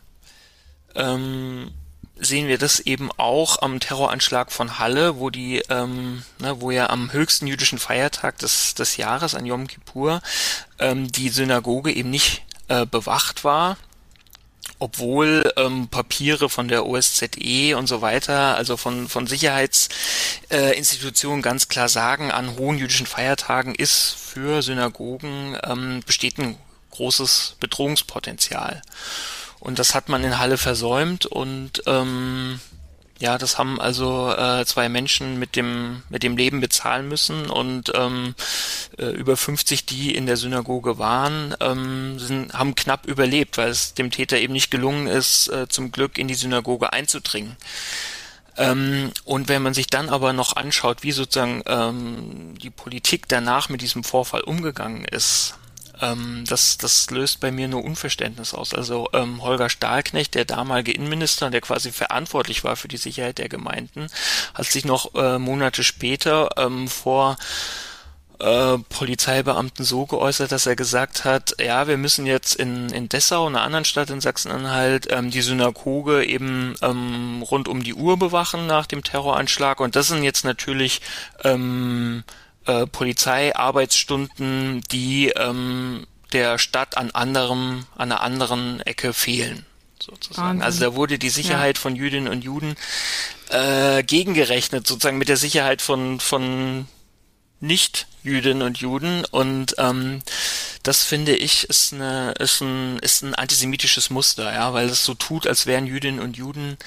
ähm, sehen wir das eben auch am Terroranschlag von Halle, wo die, ähm, ne, wo ja am höchsten jüdischen Feiertag des, des Jahres, an Yom Kippur, ähm, die Synagoge eben nicht äh, bewacht war obwohl ähm, Papiere von der OSZE und so weiter, also von, von Sicherheitsinstitutionen äh, ganz klar sagen, an hohen jüdischen Feiertagen ist für Synagogen ähm, besteht ein großes Bedrohungspotenzial. Und das hat man in Halle versäumt und ähm, ja, das haben also äh, zwei Menschen mit dem mit dem Leben bezahlen müssen und ähm, äh, über 50, die in der Synagoge waren, ähm, sind, haben knapp überlebt, weil es dem Täter eben nicht gelungen ist, äh, zum Glück in die Synagoge einzudringen. Ähm, und wenn man sich dann aber noch anschaut, wie sozusagen ähm, die Politik danach mit diesem Vorfall umgegangen ist, ähm, das, das löst bei mir nur Unverständnis aus. Also ähm, Holger Stahlknecht, der damalige Innenminister, der quasi verantwortlich war für die Sicherheit der Gemeinden, hat sich noch äh, Monate später ähm, vor äh, Polizeibeamten so geäußert, dass er gesagt hat, ja, wir müssen jetzt in, in Dessau, einer anderen Stadt in Sachsen-Anhalt, ähm, die Synagoge eben ähm, rund um die Uhr bewachen nach dem Terroranschlag. Und das sind jetzt natürlich ähm, äh, Polizeiarbeitsstunden, die ähm, der Stadt an anderem, an einer anderen Ecke fehlen. Sozusagen. Wahnsinn. Also da wurde die Sicherheit ja. von Jüdinnen und Juden äh, gegengerechnet, sozusagen mit der Sicherheit von, von nicht-Jüdinnen und Juden. Und ähm, das finde ich ist eine ist ein ist ein antisemitisches Muster, ja, weil es so tut, als wären Jüdinnen und Juden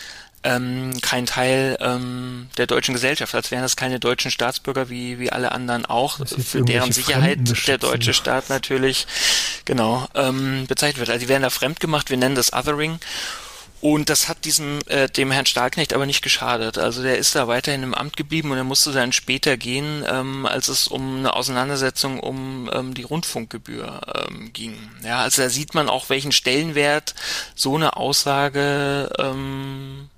ähm, kein Teil ähm, der deutschen Gesellschaft, als wären das keine deutschen Staatsbürger wie, wie alle anderen auch, für deren Sicherheit der deutsche Staat natürlich genau ähm, bezeichnet wird. Also die werden da fremd gemacht, wir nennen das Othering. Und das hat diesem äh, dem Herrn Stahlknecht aber nicht geschadet. Also der ist da weiterhin im Amt geblieben und er musste dann später gehen, ähm, als es um eine Auseinandersetzung um ähm, die Rundfunkgebühr ähm, ging. Ja, also da sieht man auch, welchen Stellenwert so eine Aussage ähm,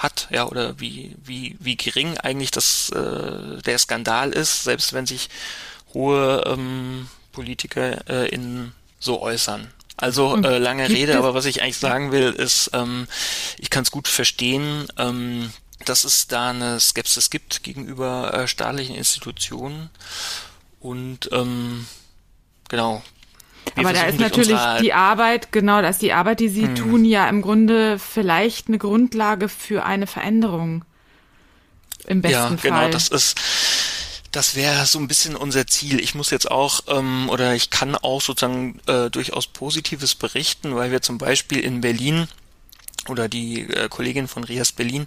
hat, ja, oder wie, wie, wie gering eigentlich das, äh, der Skandal ist, selbst wenn sich hohe ähm, Politiker äh, in so äußern. Also äh, lange Rede, aber was ich eigentlich sagen will, ist, ähm, ich kann es gut verstehen, ähm, dass es da eine Skepsis gibt gegenüber äh, staatlichen Institutionen und ähm, genau, wir Aber da ist natürlich die Arbeit, genau, da ist die Arbeit, die Sie hm. tun, ja im Grunde vielleicht eine Grundlage für eine Veränderung. Im besten ja, genau, Fall. Ja, genau, das ist, das wäre so ein bisschen unser Ziel. Ich muss jetzt auch, ähm, oder ich kann auch sozusagen äh, durchaus Positives berichten, weil wir zum Beispiel in Berlin oder die äh, Kollegin von Rias Berlin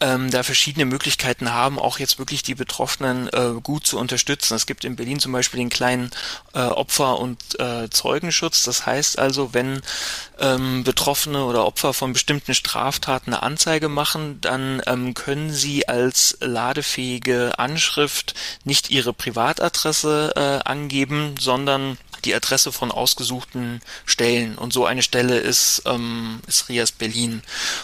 ähm, da verschiedene Möglichkeiten haben, auch jetzt wirklich die Betroffenen äh, gut zu unterstützen. Es gibt in Berlin zum Beispiel den kleinen äh, Opfer- und äh, Zeugenschutz. Das heißt also, wenn ähm, Betroffene oder Opfer von bestimmten Straftaten eine Anzeige machen, dann ähm, können sie als ladefähige Anschrift nicht ihre Privatadresse äh, angeben, sondern die Adresse von ausgesuchten Stellen. Und so eine Stelle ist, ähm, ist Rias Berlin.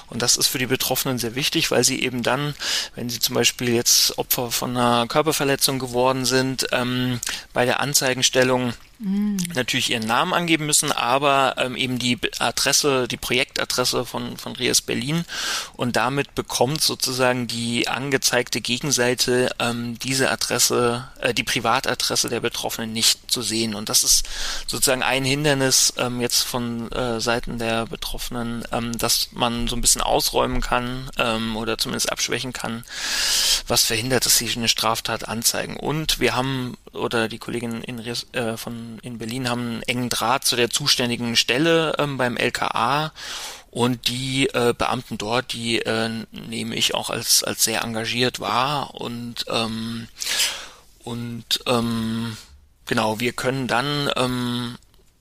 Und das ist für die Betroffenen sehr wichtig, weil sie eben dann, wenn sie zum Beispiel jetzt Opfer von einer Körperverletzung geworden sind, ähm, bei der Anzeigenstellung mhm. natürlich ihren Namen angeben müssen, aber ähm, eben die Adresse, die Projektadresse von, von Rias Berlin und damit bekommt sozusagen die angezeigte Gegenseite ähm, diese Adresse, äh, die Privatadresse der Betroffenen nicht zu sehen. Und das ist sozusagen ein Hindernis ähm, jetzt von äh, Seiten der Betroffenen, ähm, dass man so ein bisschen ausräumen kann ähm, oder zumindest abschwächen kann, was verhindert, dass sie eine Straftat anzeigen. Und wir haben, oder die Kollegin in, äh, von in Berlin haben einen engen Draht zu der zuständigen Stelle ähm, beim LKA und die äh, Beamten dort, die äh, nehme ich auch als als sehr engagiert wahr. Und ähm, und ähm, genau wir können dann ähm,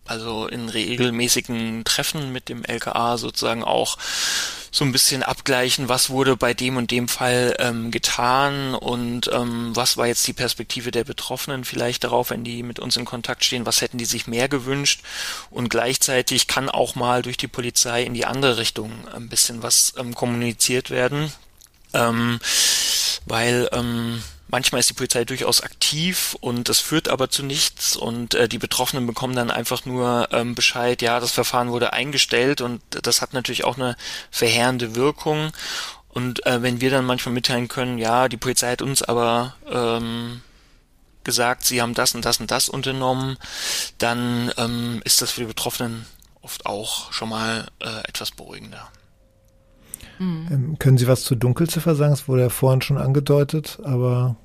also in regelmäßigen Treffen mit dem LKA sozusagen auch so ein bisschen abgleichen, was wurde bei dem und dem Fall ähm, getan und ähm, was war jetzt die Perspektive der Betroffenen vielleicht darauf, wenn die mit uns in Kontakt stehen, was hätten die sich mehr gewünscht? Und gleichzeitig kann auch mal durch die Polizei in die andere Richtung ein bisschen was ähm, kommuniziert werden, ähm, weil ähm, Manchmal ist die Polizei durchaus aktiv und es führt aber zu nichts und äh, die Betroffenen bekommen dann einfach nur ähm, Bescheid, ja, das Verfahren wurde eingestellt und das hat natürlich auch eine verheerende Wirkung. Und äh, wenn wir dann manchmal mitteilen können, ja, die Polizei hat uns aber ähm, gesagt, sie haben das und das und das unternommen, dann ähm, ist das für die Betroffenen oft auch schon mal äh, etwas beruhigender. Mhm. Ähm, können Sie was zur Dunkelziffer sagen? Es wurde ja vorhin schon angedeutet, aber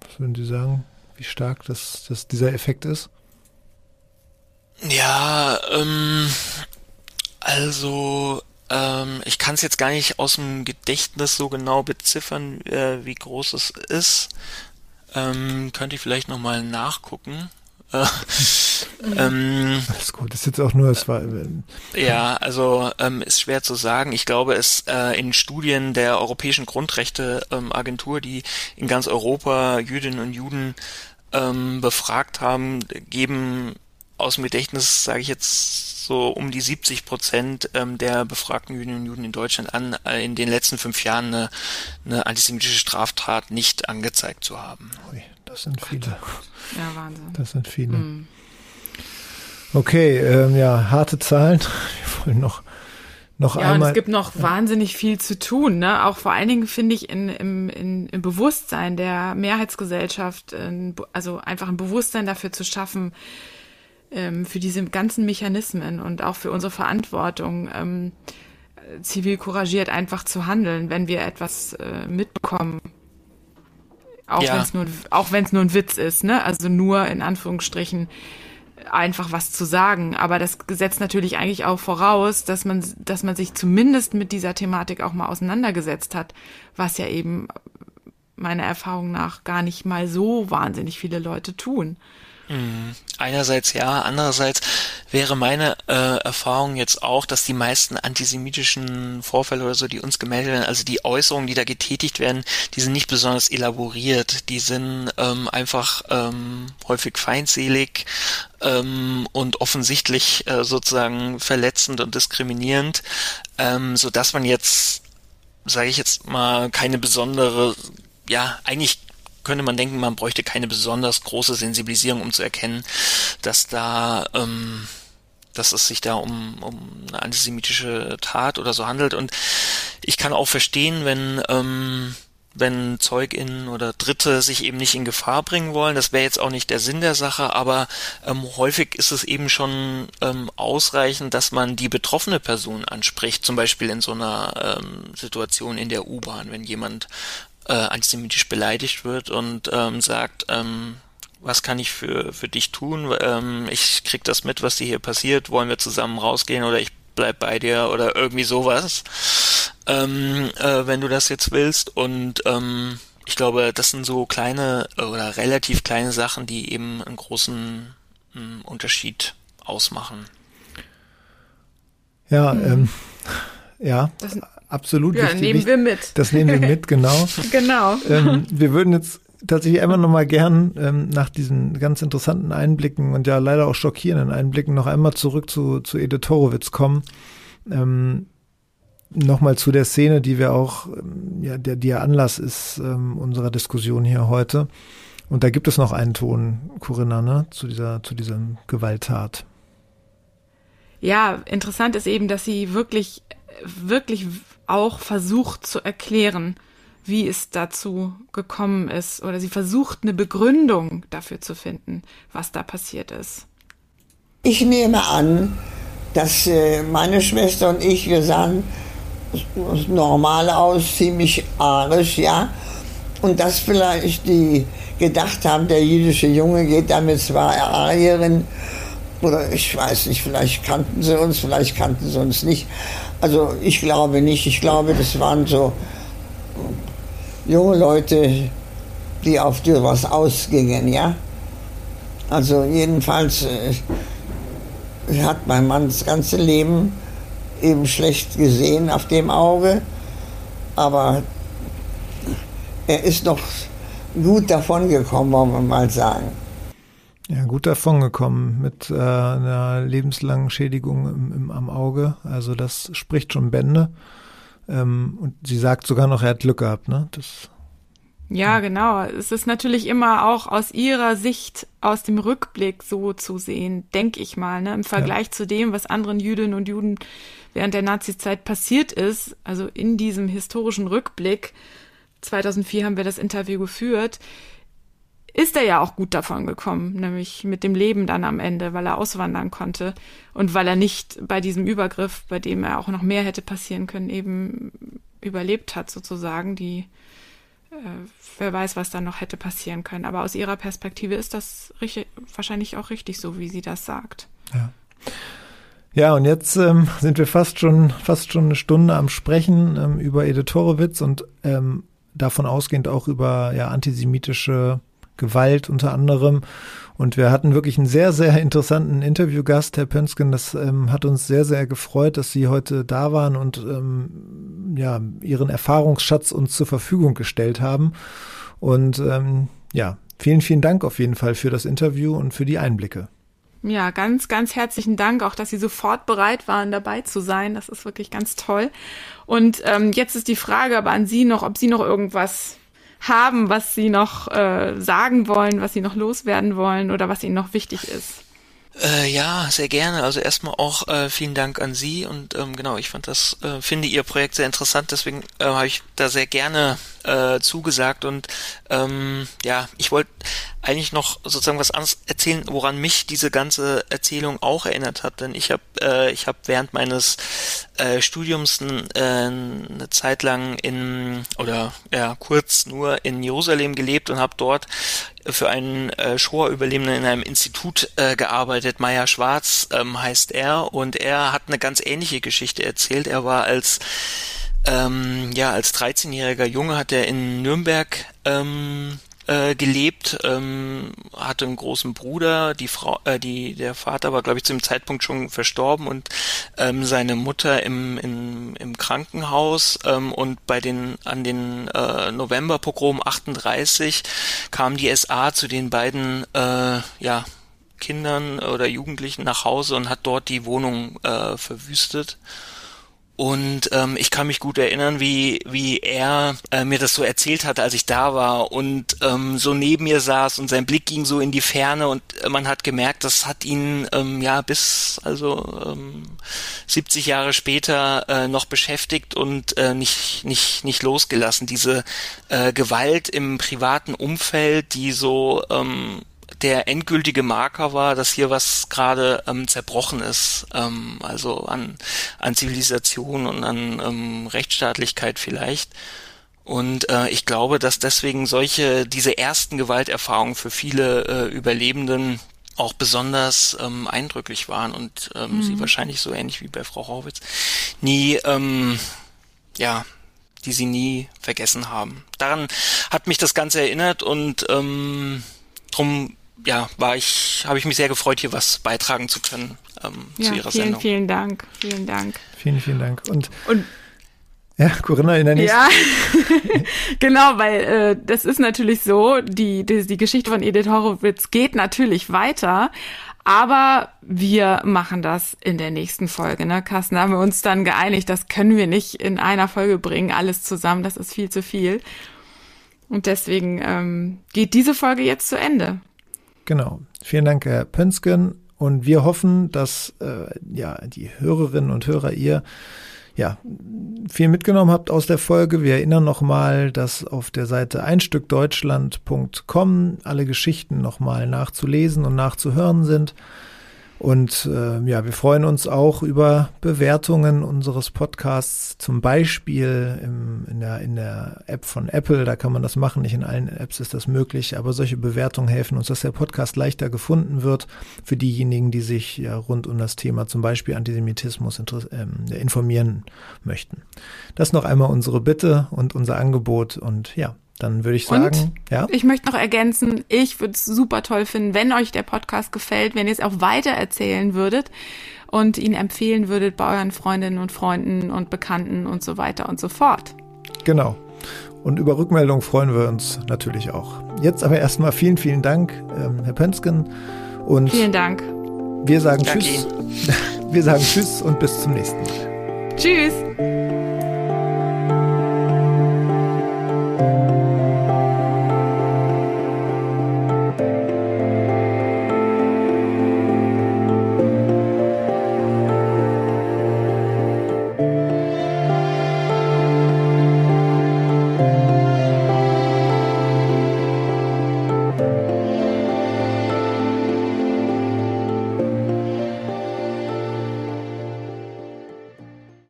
was würden Sie sagen, wie stark das, das dieser Effekt ist? Ja, ähm, also ähm, ich kann es jetzt gar nicht aus dem Gedächtnis so genau beziffern, äh, wie groß es ist. Ähm, könnte ich vielleicht nochmal nachgucken. Äh, ähm, Alles gut, das ist jetzt auch nur, es war. Äh, ja, also ähm, ist schwer zu sagen. Ich glaube, es äh, in Studien der Europäischen Grundrechteagentur, ähm, die in ganz Europa Jüdinnen und Juden ähm, befragt haben, geben aus dem Gedächtnis, sage ich jetzt so um die 70 Prozent ähm, der befragten Jüdinnen und Juden in Deutschland an, äh, in den letzten fünf Jahren eine, eine antisemitische Straftat nicht angezeigt zu haben. Ui, das sind viele. Ja, Wahnsinn. Das sind viele. Mhm. Okay, ähm, ja, harte Zahlen. Wir wollen noch, noch ja, einmal. Ja, und es gibt noch ja. wahnsinnig viel zu tun, ne? Auch vor allen Dingen finde ich in, im, in, im Bewusstsein der Mehrheitsgesellschaft, in, also einfach ein Bewusstsein dafür zu schaffen, ähm, für diese ganzen Mechanismen und auch für unsere Verantwortung, ähm, zivil couragiert einfach zu handeln, wenn wir etwas äh, mitbekommen. Auch ja. wenn es nur, auch wenn es nur ein Witz ist, ne? Also nur in Anführungsstrichen einfach was zu sagen. Aber das setzt natürlich eigentlich auch voraus, dass man, dass man sich zumindest mit dieser Thematik auch mal auseinandergesetzt hat, was ja eben meiner Erfahrung nach gar nicht mal so wahnsinnig viele Leute tun. Mhm. Einerseits ja, andererseits wäre meine äh, Erfahrung jetzt auch, dass die meisten antisemitischen Vorfälle oder so, die uns gemeldet werden, also die Äußerungen, die da getätigt werden, die sind nicht besonders elaboriert, die sind ähm, einfach ähm, häufig feindselig ähm, und offensichtlich äh, sozusagen verletzend und diskriminierend, ähm, so dass man jetzt, sage ich jetzt mal, keine besondere ja, eigentlich könnte man denken, man bräuchte keine besonders große Sensibilisierung, um zu erkennen, dass da, ähm, dass es sich da um, um eine antisemitische Tat oder so handelt. Und ich kann auch verstehen, wenn, ähm, wenn ZeugInnen oder Dritte sich eben nicht in Gefahr bringen wollen. Das wäre jetzt auch nicht der Sinn der Sache, aber ähm, häufig ist es eben schon ähm, ausreichend, dass man die betroffene Person anspricht, zum Beispiel in so einer ähm, Situation in der U-Bahn, wenn jemand äh, antisemitisch beleidigt wird und ähm, sagt, ähm, was kann ich für, für dich tun? Ähm, ich krieg das mit, was dir hier passiert. Wollen wir zusammen rausgehen oder ich bleib bei dir oder irgendwie sowas, ähm, äh, wenn du das jetzt willst. Und ähm, ich glaube, das sind so kleine oder relativ kleine Sachen, die eben einen großen ähm, Unterschied ausmachen. Ja, mhm. ähm, ja. Das, absolut ja, wichtig. nehmen wir mit. Das nehmen wir mit, genau. genau. Ähm, wir würden jetzt tatsächlich einmal nochmal gern ähm, nach diesen ganz interessanten Einblicken und ja leider auch schockierenden Einblicken noch einmal zurück zu, zu Edith Horowitz kommen. Ähm, nochmal zu der Szene, die wir auch, ähm, ja, der, die ja Anlass ist ähm, unserer Diskussion hier heute. Und da gibt es noch einen Ton, Corinna, ne, zu dieser, zu diesem Gewalttat. Ja, interessant ist eben, dass sie wirklich, wirklich auch versucht zu erklären, wie es dazu gekommen ist. Oder sie versucht eine Begründung dafür zu finden, was da passiert ist. Ich nehme an, dass äh, meine Schwester und ich, wir sahen normal aus, ziemlich arisch, ja. Und dass vielleicht die gedacht haben, der jüdische Junge geht damit zwar Arierin, oder ich weiß nicht, vielleicht kannten sie uns, vielleicht kannten sie uns nicht. Also ich glaube nicht. Ich glaube, das waren so junge Leute, die auf dir was ausgingen, ja. Also jedenfalls äh, hat mein Mann das ganze Leben eben schlecht gesehen auf dem Auge, aber er ist noch gut davon gekommen, wollen wir mal sagen. Ja, gut davon gekommen mit äh, einer lebenslangen Schädigung im, im, am Auge. Also das spricht schon Bände. Ähm, und sie sagt sogar noch, er hat Glück gehabt, ne? Das ja, genau. Es ist natürlich immer auch aus ihrer Sicht, aus dem Rückblick so zu sehen, denke ich mal, ne? im Vergleich ja. zu dem, was anderen Jüdinnen und Juden während der Nazizeit passiert ist, also in diesem historischen Rückblick, 2004 haben wir das Interview geführt, ist er ja auch gut davon gekommen, nämlich mit dem Leben dann am Ende, weil er auswandern konnte und weil er nicht bei diesem Übergriff, bei dem er auch noch mehr hätte passieren können, eben überlebt hat sozusagen. Die, äh, wer weiß, was dann noch hätte passieren können. Aber aus ihrer Perspektive ist das richtig, wahrscheinlich auch richtig so, wie sie das sagt. Ja. Ja, und jetzt ähm, sind wir fast schon, fast schon eine Stunde am Sprechen ähm, über Edith Horowitz und ähm, davon ausgehend auch über ja, antisemitische Gewalt unter anderem. Und wir hatten wirklich einen sehr, sehr interessanten Interviewgast, Herr Pönsken. Das ähm, hat uns sehr, sehr gefreut, dass Sie heute da waren und ähm, ja, Ihren Erfahrungsschatz uns zur Verfügung gestellt haben. Und ähm, ja, vielen, vielen Dank auf jeden Fall für das Interview und für die Einblicke. Ja, ganz, ganz herzlichen Dank, auch dass Sie sofort bereit waren, dabei zu sein. Das ist wirklich ganz toll. Und ähm, jetzt ist die Frage aber an Sie noch, ob Sie noch irgendwas haben, was Sie noch äh, sagen wollen, was Sie noch loswerden wollen oder was Ihnen noch wichtig ist. Äh, ja, sehr gerne. Also erstmal auch äh, vielen Dank an Sie und ähm, genau, ich fand das, äh, finde Ihr Projekt sehr interessant, deswegen äh, habe ich da sehr gerne äh, zugesagt und ähm, ja, ich wollte eigentlich noch sozusagen was anderes erzählen, woran mich diese ganze Erzählung auch erinnert hat, denn ich habe äh, ich habe während meines äh, Studiums äh, eine Zeit lang in oder ja kurz nur in Jerusalem gelebt und habe dort für einen äh, Shoah-Überlebenden in einem Institut äh, gearbeitet. Meier Schwarz ähm, heißt er und er hat eine ganz ähnliche Geschichte erzählt. Er war als ähm, ja als 13-jähriger Junge hat er in Nürnberg ähm, äh, gelebt, ähm, hatte einen großen Bruder, die Frau, äh, die der Vater war, glaube ich, zu dem Zeitpunkt schon verstorben und ähm, seine Mutter im, im, im Krankenhaus ähm, und bei den an den äh, Novemberpogrom 38 kam die SA zu den beiden äh, ja Kindern oder Jugendlichen nach Hause und hat dort die Wohnung äh, verwüstet. Und ähm, ich kann mich gut erinnern, wie, wie er äh, mir das so erzählt hatte, als ich da war und ähm, so neben mir saß und sein Blick ging so in die Ferne und äh, man hat gemerkt, das hat ihn ähm, ja bis also ähm, 70 Jahre später äh, noch beschäftigt und äh, nicht, nicht, nicht losgelassen. Diese äh, Gewalt im privaten Umfeld, die so ähm, der endgültige Marker war, dass hier was gerade ähm, zerbrochen ist, ähm, also an, an Zivilisation und an ähm, Rechtsstaatlichkeit vielleicht. Und äh, ich glaube, dass deswegen solche, diese ersten Gewalterfahrungen für viele äh, Überlebenden auch besonders ähm, eindrücklich waren und ähm, mhm. sie wahrscheinlich so ähnlich wie bei Frau Horwitz nie, ähm, ja, die sie nie vergessen haben. Daran hat mich das Ganze erinnert und ähm, drum ja, war ich, habe ich mich sehr gefreut, hier was beitragen zu können ähm, ja, zu Ihrer vielen, Sendung. Vielen Dank, vielen Dank. Vielen, vielen Dank. Und, und ja, Corinna in der nächsten. Ja, genau, weil äh, das ist natürlich so, die, die, die Geschichte von Edith Horowitz geht natürlich weiter, aber wir machen das in der nächsten Folge. Ne? Carsten, da haben wir uns dann geeinigt, das können wir nicht in einer Folge bringen, alles zusammen, das ist viel zu viel. Und deswegen ähm, geht diese Folge jetzt zu Ende. Genau. Vielen Dank, Herr Pönsken. Und wir hoffen, dass äh, ja die Hörerinnen und Hörer ihr ja viel mitgenommen habt aus der Folge. Wir erinnern nochmal, dass auf der Seite einstückdeutschland.com alle Geschichten nochmal nachzulesen und nachzuhören sind. Und äh, ja, wir freuen uns auch über Bewertungen unseres Podcasts, zum Beispiel im, in, der, in der App von Apple. Da kann man das machen. Nicht in allen Apps ist das möglich, aber solche Bewertungen helfen uns, dass der Podcast leichter gefunden wird für diejenigen, die sich ja rund um das Thema zum Beispiel Antisemitismus äh, informieren möchten. Das noch einmal unsere Bitte und unser Angebot. Und ja, dann würde ich sagen, Und ja. Ich möchte noch ergänzen, ich würde es super toll finden, wenn euch der Podcast gefällt, wenn ihr es auch weitererzählen würdet und ihn empfehlen würdet bei euren Freundinnen und Freunden und Bekannten und so weiter und so fort. Genau. Und über Rückmeldungen freuen wir uns natürlich auch. Jetzt aber erstmal vielen, vielen Dank, ähm, Herr Pönsken. Und vielen Dank. Wir sagen Dank Tschüss. Wir sagen Tschüss und bis zum nächsten Mal. Tschüss.